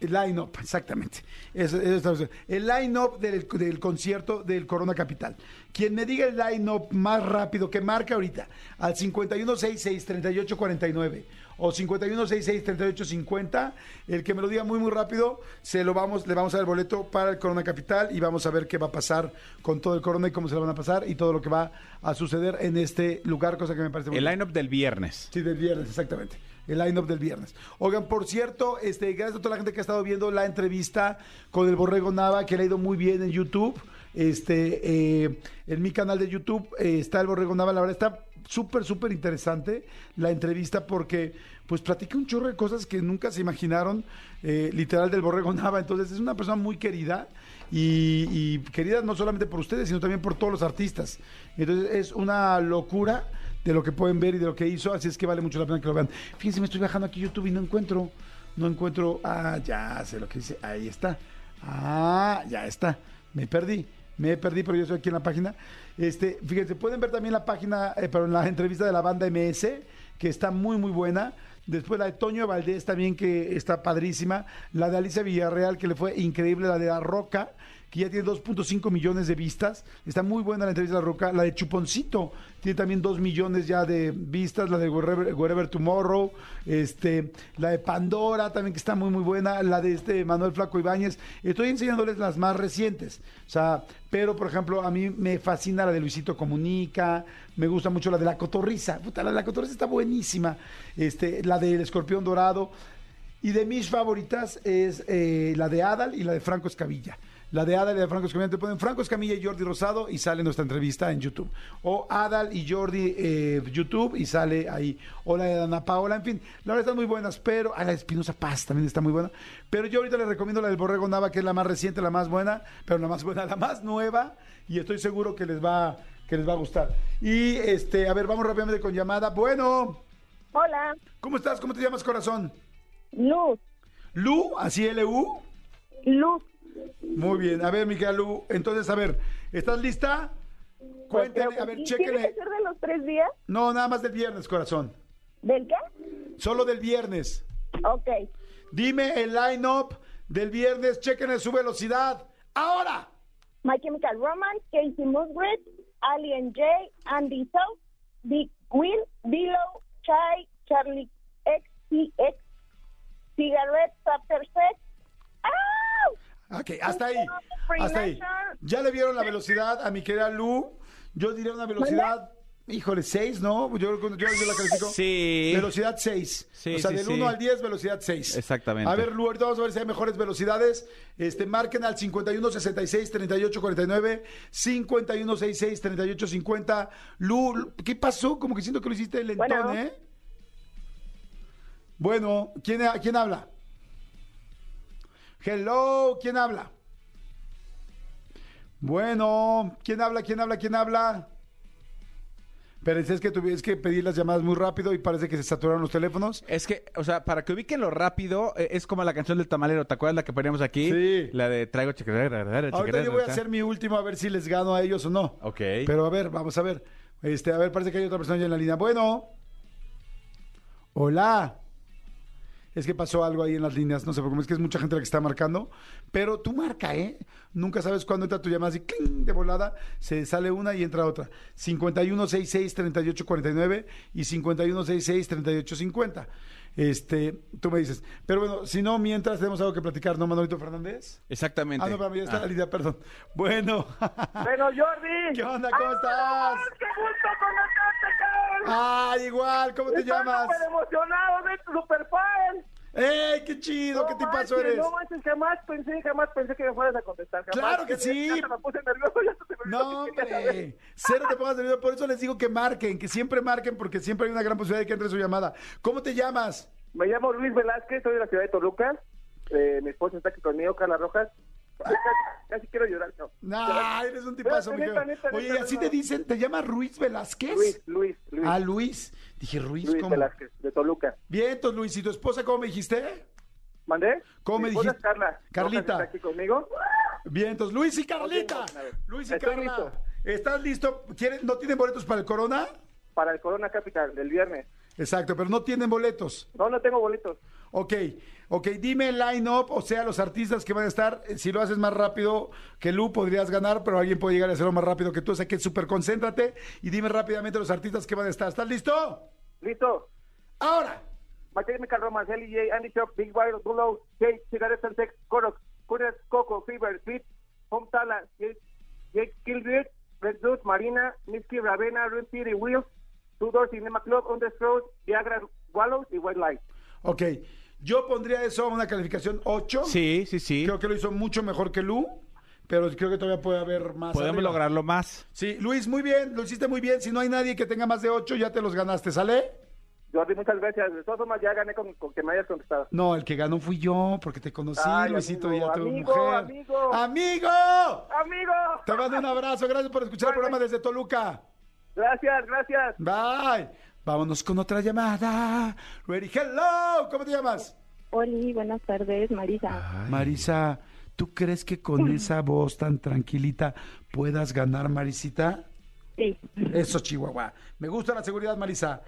S5: line-up, exactamente. Es- el line-up del, del concierto del Corona Capital. Quien me diga el line-up más rápido, que marca ahorita, al 5166-3849 o 5166-3850, el que me lo diga muy, muy rápido, se lo vamos, le vamos a dar el boleto para el Corona Capital y vamos a ver qué va a pasar con todo el Corona y cómo se lo van a pasar y todo lo que va a suceder en este lugar, cosa que me parece muy
S6: El line-up del viernes.
S5: Sí, del viernes, exactamente. El line-up del viernes. Oigan, por cierto, este, gracias a toda la gente que ha estado viendo la entrevista con el Borrego Nava, que le ha ido muy bien en YouTube. Este, eh, en mi canal de YouTube eh, está el Borrego Nava. La verdad está súper, súper interesante la entrevista porque pues platica un chorro de cosas que nunca se imaginaron, eh, literal del Borrego Nava. Entonces es una persona muy querida y, y querida no solamente por ustedes, sino también por todos los artistas. Entonces es una locura de lo que pueden ver y de lo que hizo, así es que vale mucho la pena que lo vean. Fíjense, me estoy bajando aquí YouTube y no encuentro, no encuentro, ah, ya sé lo que dice, ahí está, ah, ya está, me perdí, me perdí, pero yo estoy aquí en la página. Este, fíjense, pueden ver también la página, eh, pero en la entrevista de la banda MS, que está muy, muy buena. Después la de Toño Valdés también, que está padrísima. La de Alicia Villarreal, que le fue increíble. La de La Roca, que ya tiene 2.5 millones de vistas. Está muy buena la entrevista de La Roca. La de Chuponcito tiene también 2 millones ya de vistas. La de Wherever, Tomorrow. Este, la de Pandora también que está muy, muy buena. La de este Manuel Flaco Ibáñez. Estoy enseñándoles las más recientes. O sea, pero por ejemplo, a mí me fascina la de Luisito Comunica. Me gusta mucho la de La Cotorriza. Puta, la de La Cotorriza está buenísima. Este, la del Escorpión Dorado. Y de mis favoritas es eh, la de Adal y la de Franco Escamilla. La de Adal y la de Franco Escamilla te ponen Franco Escamilla y Jordi Rosado y sale nuestra entrevista en YouTube. O Adal y Jordi eh, YouTube y sale ahí. O la de Ana Paola, en fin. La verdad están muy buenas, pero a la de Espinosa Paz también está muy buena. Pero yo ahorita les recomiendo la del Borrego Nava, que es la más reciente, la más buena, pero la más buena, la más nueva. Y estoy seguro que les va, que les va a gustar. Y este, a ver, vamos rápidamente con llamada. Bueno.
S18: Hola.
S5: ¿Cómo estás? ¿Cómo te llamas, corazón?
S18: Luz.
S5: ¿Lu? ¿Así L-U?
S18: Luz.
S5: Muy bien. A ver, Miguel Lu. Entonces, a ver, ¿estás lista? Cuéntale, a ver,
S18: ¿Y ¿Tiene
S5: chéquele.
S18: que ser de los tres días?
S5: No, nada más del viernes, corazón.
S18: ¿Del qué?
S5: Solo del viernes.
S18: Ok.
S5: Dime el line-up del viernes, chequen su velocidad. ¡Ahora!
S18: My Chemical Romance, Casey Musgrave, Alien J, Andy South, Big Will, Below, Chai, Charlie XCX, Cigarettes After Sex. ¡Ah!
S5: Ok, hasta ahí. Hasta ahí. ¿Ya le vieron la velocidad a mi querida Lu? Yo diría una velocidad, híjole, 6, ¿no? Yo, yo, yo la califico.
S6: Sí.
S5: Velocidad 6.
S6: Sí,
S5: o sea,
S6: sí,
S5: del
S6: sí.
S5: 1 al 10, velocidad 6.
S6: Exactamente.
S5: A ver, Lu, ahorita vamos a ver si hay mejores velocidades. Este, marquen al 51 66 38 49, 51 66 38 50. Lu, Lu, ¿qué pasó? Como que siento que lo hiciste lentón,
S18: Bueno.
S5: ¿eh? Bueno, ¿quién, ¿quién habla? Hello, ¿quién habla? Bueno, ¿quién habla? ¿Quién habla? ¿Quién habla? Pero es que tuviste que pedir las llamadas muy rápido y parece que se saturaron los teléfonos.
S6: Es que, o sea, para que ubiquen lo rápido, eh, es como la canción del tamalero. ¿Te acuerdas la que poníamos aquí?
S5: Sí.
S6: La de traigo chiquera.
S5: Ahorita yo voy a hacer mi último a ver si les gano a ellos o no.
S6: Ok.
S5: Pero a ver, vamos a ver. Este, a ver, parece que hay otra persona ya en la línea. Bueno. Hola. Es que pasó algo ahí en las líneas, no sé por qué, es que es mucha gente la que está marcando. Pero tú marca, ¿eh? Nunca sabes cuándo entra tu llamada así, ¡cling! de volada, se sale una y entra otra. 5166-3849 y 5166-3850. Este, tú me dices. Pero bueno, si no, mientras tenemos algo que platicar, ¿no, Manolito Fernández?
S6: Exactamente.
S5: Ah, no, para mí ya está
S6: Ah.
S5: la línea, perdón. Bueno.
S15: Bueno, Jordi.
S5: ¿Qué onda? ¿Cómo estás?
S15: ¡Qué gusto conocerte!
S5: Ah, igual, ¿cómo te
S15: Estoy
S5: llamas?
S15: súper emocionado de tu superfan.
S5: ¡Ey, qué chido! ¿Qué tipazo eres?
S15: No manches, jamás pensé, jamás pensé que me fueras a contestar. Jamás.
S5: ¡Claro que
S15: Ya-
S5: sí!
S15: Ya me puse nervioso, ya se me
S5: No, hombre, cero te pongas nervioso. Por eso les digo que marquen, que siempre marquen, porque siempre hay una gran posibilidad de que entre su llamada. ¿Cómo te llamas?
S15: Me llamo Luis Velázquez, soy de la ciudad de Toluca. Eh, mi esposa está aquí conmigo, Carla Rojas. Ay, Casi, casi quiero llorar, no.
S5: Nah, eres un tipazo, mi
S15: neta, neta,
S5: Oye,
S15: neta,
S5: ¿así
S15: no.
S5: te dicen? ¿Te llamas Ruiz Velázquez?
S15: Luis, Luis, Luis.
S5: Ah, Luis. Dije Ruiz,
S15: Luis
S5: ¿cómo?
S15: Velázquez, de Toluca.
S5: Bien, entonces, Luis, ¿y tu esposa cómo me dijiste?
S15: ¿Mandé?
S5: ¿Cómo me dijiste?
S15: es Carla.
S5: Carlita.
S15: Está aquí conmigo.
S5: Bien, entonces, Luis y Carlita. Luis y
S15: Estoy
S5: Carla.
S15: listo.
S5: ¿Estás listo? ¿Quieren- ¿No tienen boletos para el Corona?
S15: Para el Corona Capital, del viernes.
S5: Exacto, pero no tienen boletos.
S15: No, no tengo boletos.
S5: Ok, ok, dime el line-up, o sea, los artistas que van a estar. Eh, Si lo haces más rápido que Lu, podrías ganar, pero alguien puede llegar a hacerlo más rápido que tú. O sea, que súper concéntrate y dime rápidamente los artistas que van a estar. ¿Estás listo?
S15: Listo.
S5: Ahora.
S15: My Chemical Romance, Ellie J, Andy Shock, Big Wild, Bulow, Jake, Cigarettes and Sex, Corox, Curious, Coco, Fever, Sweet, Home Tala, Jake, Killgrid, Red Juice, Marina, Misky, Ravena, Red City, Wheels, Tudor, Cinema Club, Road, Viagra, Wallows y White Light.
S5: Ok, yo pondría eso a una calificación 8.
S6: Sí, sí, sí.
S5: Creo que lo hizo mucho mejor que Lu, pero creo que todavía puede haber más.
S6: Podemos
S5: arriba.
S6: lograrlo más.
S5: Sí, Luis, muy bien, lo hiciste muy bien. Si no hay nadie que tenga más de 8, ya te los ganaste, ¿sale?
S15: Jordi, muchas gracias. De todas formas, ya gané con, con que me hayas contestado.
S5: No, el que ganó fui yo, porque te conocí,
S15: Ay,
S5: Luisito,
S15: amigo,
S5: y a tu
S15: amigo,
S5: mujer.
S15: amigo.
S5: ¡Amigo!
S15: ¡Amigo!
S5: Te mando un abrazo, gracias por escuchar el programa desde Toluca.
S15: Gracias, gracias.
S5: Bye. Vámonos con otra llamada. Ready, hello, ¿cómo te llamas?
S18: Oli, buenas tardes, Marisa.
S5: Marisa, ¿tú crees que con esa voz tan tranquilita puedas ganar, Marisita?
S18: Sí.
S5: Eso, Chihuahua. Me gusta la seguridad, Marisa.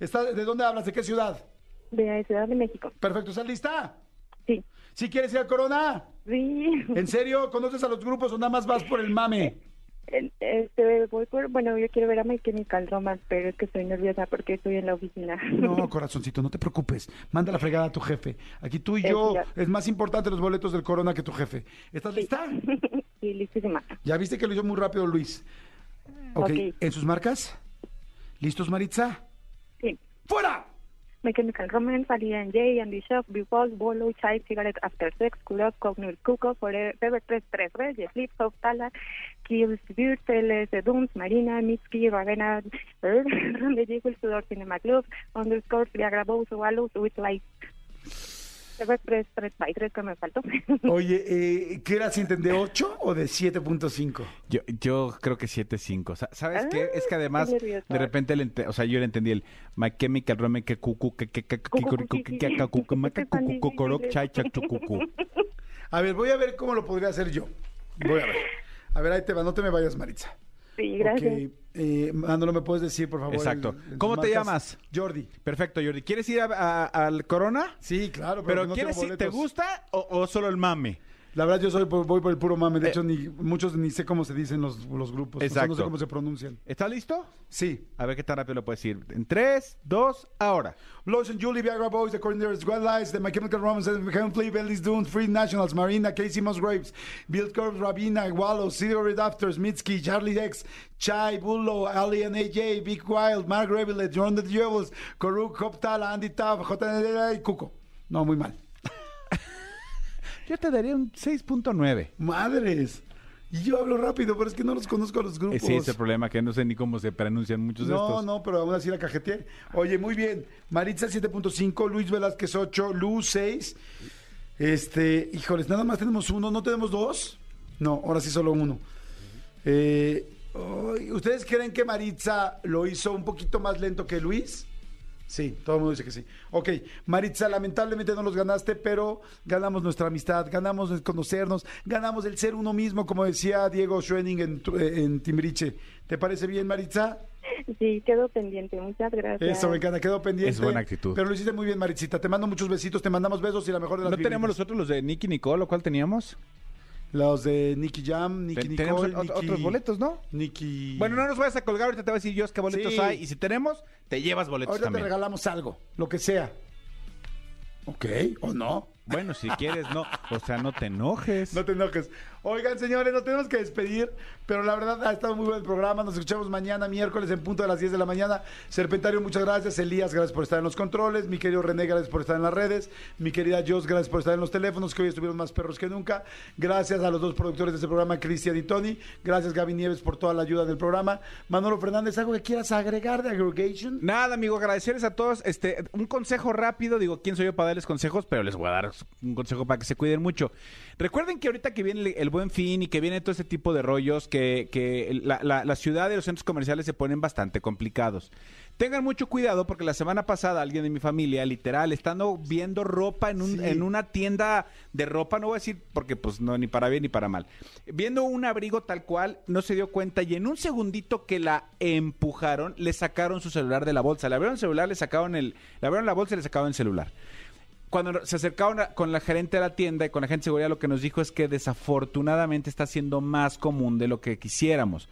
S5: ¿Está- ¿De dónde hablas? ¿De qué ciudad?
S18: De Ciudad de México.
S5: Perfecto, ¿estás lista?
S18: Sí.
S5: ¿Sí quieres ir al Corona?
S18: Sí.
S5: ¿En serio? ¿Conoces a los grupos o nada más vas por el mame?
S18: Este, voy por, bueno, yo quiero ver a My Chemical Romance, pero es que estoy nerviosa porque estoy en la oficina.
S5: No, corazoncito, no te preocupes. Manda la fregada a tu jefe. Aquí tú y yo,
S18: ya.
S5: es más importante los boletos del Corona que tu jefe. ¿Estás lista?
S18: Sí, listísima.
S5: Ya viste que lo hizo muy rápido Luis. Ok,
S18: Ok.
S5: ¿en sus marcas? ¿Listos, Maritza?
S18: Sí.
S5: ¡Fuera!
S18: My Chemical Romance, Ali and Jay, Andy Shuff, Before, Bolo, Chai, Cigarette After Sex, Kulov, Cognur, Cuco, Forever 333, Reyes, Flip, Soft, Tala, Beard, Celes, Dooms, Marina, Mitski, Ravena, Ronde Jiggle, Sudor, Cinema Club, Underscore, Viagra, Bows, Wallows, With Light. Forever 333, que me faltó.
S5: Oye, eh, ¿qué era cinten de 8 o de 7.5?
S6: Yo, yo creo que 7.5. Sa- ¿Sabes
S18: Ah,
S6: qué? Es que además,
S18: estoy nerviosa.
S6: de repente, ente- o sea, yo le entendí el My Chemical Romance, que cucu, que que que que.
S5: A ver, voy a ver cómo lo podría hacer yo. Voy a ver. A ver, ahí te va, no te me vayas, Maritza.
S18: Sí, gracias.
S5: Ok, eh, Manolo, ¿me puedes decir, por favor?
S6: Exacto.
S5: el- el-
S6: ¿Cómo te llamas?
S5: Jordi.
S6: Perfecto, Jordi. ¿Quieres ir a- a- al Corona?
S5: Sí, claro, pero,
S6: Pero
S5: no
S6: ¿quieres
S5: tengo
S6: ir? ¿Te gusta o, o solo el mame?
S5: La verdad, yo soy, voy por el puro mame.
S6: Eh.
S5: De hecho, ni, muchos ni sé cómo se dicen los, los grupos. O sea,
S6: Exacto.
S5: no sé cómo se pronuncian.
S6: ¿Estás listo?
S5: Sí.
S6: A ver qué tan rápido lo puedes decir. En 3, 2, ahora.
S5: Lotion, Julie, Viagra Boys, The Coordinators, Wild Lies, The The Heaven Flea, Belly's Dune, Free Nationals, Marina, Casey Musgraves, Bill Curves, Rabina, Wallow, Cigarette Afters, Mitski, Charlie X, Chai, Bullo, Ali and AJ, Big Wild, Mark Revelet, John the Jewels, Koruk, Hoptala, Andy Tav, JND y Cuco. No, muy mal.
S6: Yo te daría un 6.9.
S5: Madres. Y yo hablo rápido, pero es que no los conozco a los grupos.
S6: Eh, Sí, ese es el problema, que no sé ni cómo se pronuncian muchos de
S5: No,
S6: estos.
S5: no, pero aún así la cajeteé. Oye, muy bien. Maritza 7.5, Luis Velázquez 8, Luz 6. Este, híjoles, nada más tenemos uno, ¿no tenemos dos? No, ahora sí solo uno. Eh, ¿Ustedes creen que Maritza lo hizo un poquito más lento que Luis? Sí, todo el mundo dice que sí. Ok, Maritza, lamentablemente no los ganaste, pero ganamos nuestra amistad, ganamos el conocernos, ganamos el ser uno mismo, como decía Diego Schwenning en, tu- eh, en Timbiriche. ¿Te parece bien, Maritza?
S18: Sí, quedo pendiente. Muchas gracias.
S5: Eso, me encanta, quedó pendiente.
S6: Es buena actitud.
S5: Pero lo hiciste muy bien, Maritzita. Te mando muchos besitos, te mandamos besos y la mejor de las
S6: ¿No tenemos
S5: viviendas.
S6: nosotros los de Nicky Nicole o cuál teníamos?
S5: Los de Nicky Jam, Nicky
S6: Ten- tenemos
S5: Nicole, Nicky-
S6: otros boletos, ¿no?
S5: Nicky...
S6: Bueno, no nos vayas a colgar, ahorita te voy a decir yo qué boletos
S5: Sí.
S6: hay. Y si tenemos, te llevas boletos
S5: Ahorita
S6: también.
S5: te regalamos algo, lo que sea. ¿Ok? ¿O no?
S6: Bueno, si quieres, no. O sea, no te enojes.
S5: No te enojes. Oigan, señores, nos tenemos que despedir, pero la verdad ha estado muy buen el programa. Nos escuchamos mañana, miércoles, en punto de las 10 de la mañana. Serpentario, muchas gracias. Elías, gracias por estar en los controles. Mi querido René, gracias por estar en las redes. Mi querida Jos, gracias por estar en los teléfonos, que hoy estuvieron más perros que nunca. Gracias a los dos productores de este programa, Cristian y Tony. Gracias, Gaby Nieves, por toda la ayuda del programa. Manolo Fernández, ¿algo que quieras agregar de Aggregation?
S6: Nada, amigo, agradecerles a todos. Este, un consejo rápido, digo, ¿quién soy yo para darles consejos? Pero les voy a dar un consejo para que se cuiden mucho. Recuerden que ahorita que viene el, el buen fin y que viene todo este tipo de rollos, que, que la, la- la ciudad y los centros comerciales se ponen bastante complicados. Tengan mucho cuidado porque la semana pasada alguien de mi familia, literal, estando viendo ropa en, un-
S5: Sí.
S6: en una tienda de ropa, no voy a decir porque pues no, ni para bien ni para mal, viendo un abrigo tal cual, no se dio cuenta y en un segundito que la empujaron, le sacaron su celular de la bolsa. Le abrieron el celular, le sacaron el, le abrieron la bolsa y le sacaron el celular cuando se acercaron con la gerente de la tienda y con la gente de seguridad, lo que nos dijo es que desafortunadamente está siendo más común de lo que quisiéramos.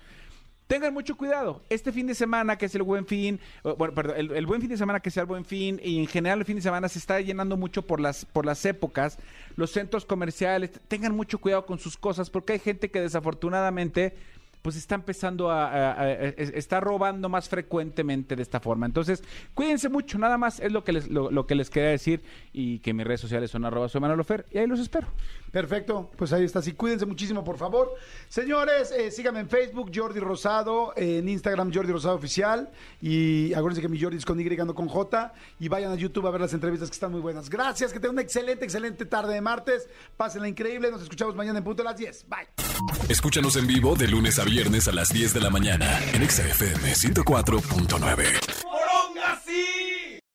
S6: Tengan mucho cuidado. Este fin de semana, que es el buen fin, bueno, perdón, el, el buen fin de semana que sea el buen fin, y en general el fin de semana se está llenando mucho por las, por las épocas, los centros comerciales, tengan mucho cuidado con sus cosas, porque hay gente que desafortunadamente pues está empezando a, a- está robando más frecuentemente de esta forma. Entonces, cuídense mucho, nada más es lo que les, lo, lo que les quería decir y que mis redes sociales son arroba soy Manolo Fer, y ahí los espero.
S5: Perfecto, pues ahí está. Sí, cuídense muchísimo, por favor. Señores, eh, síganme en Facebook, Jordi Rosado, eh, en Instagram, Jordi Rosado Oficial. Y acuérdense que mi Jordi es con Y, no con J. Y vayan a YouTube a ver las entrevistas que están muy buenas. Gracias, que tengan una excelente, excelente tarde de martes. Pásenla increíble. Nos escuchamos mañana en punto de las 10. Bye.
S4: Escúchanos en vivo de lunes a viernes a las 10 de la mañana en Exa FM 104.9.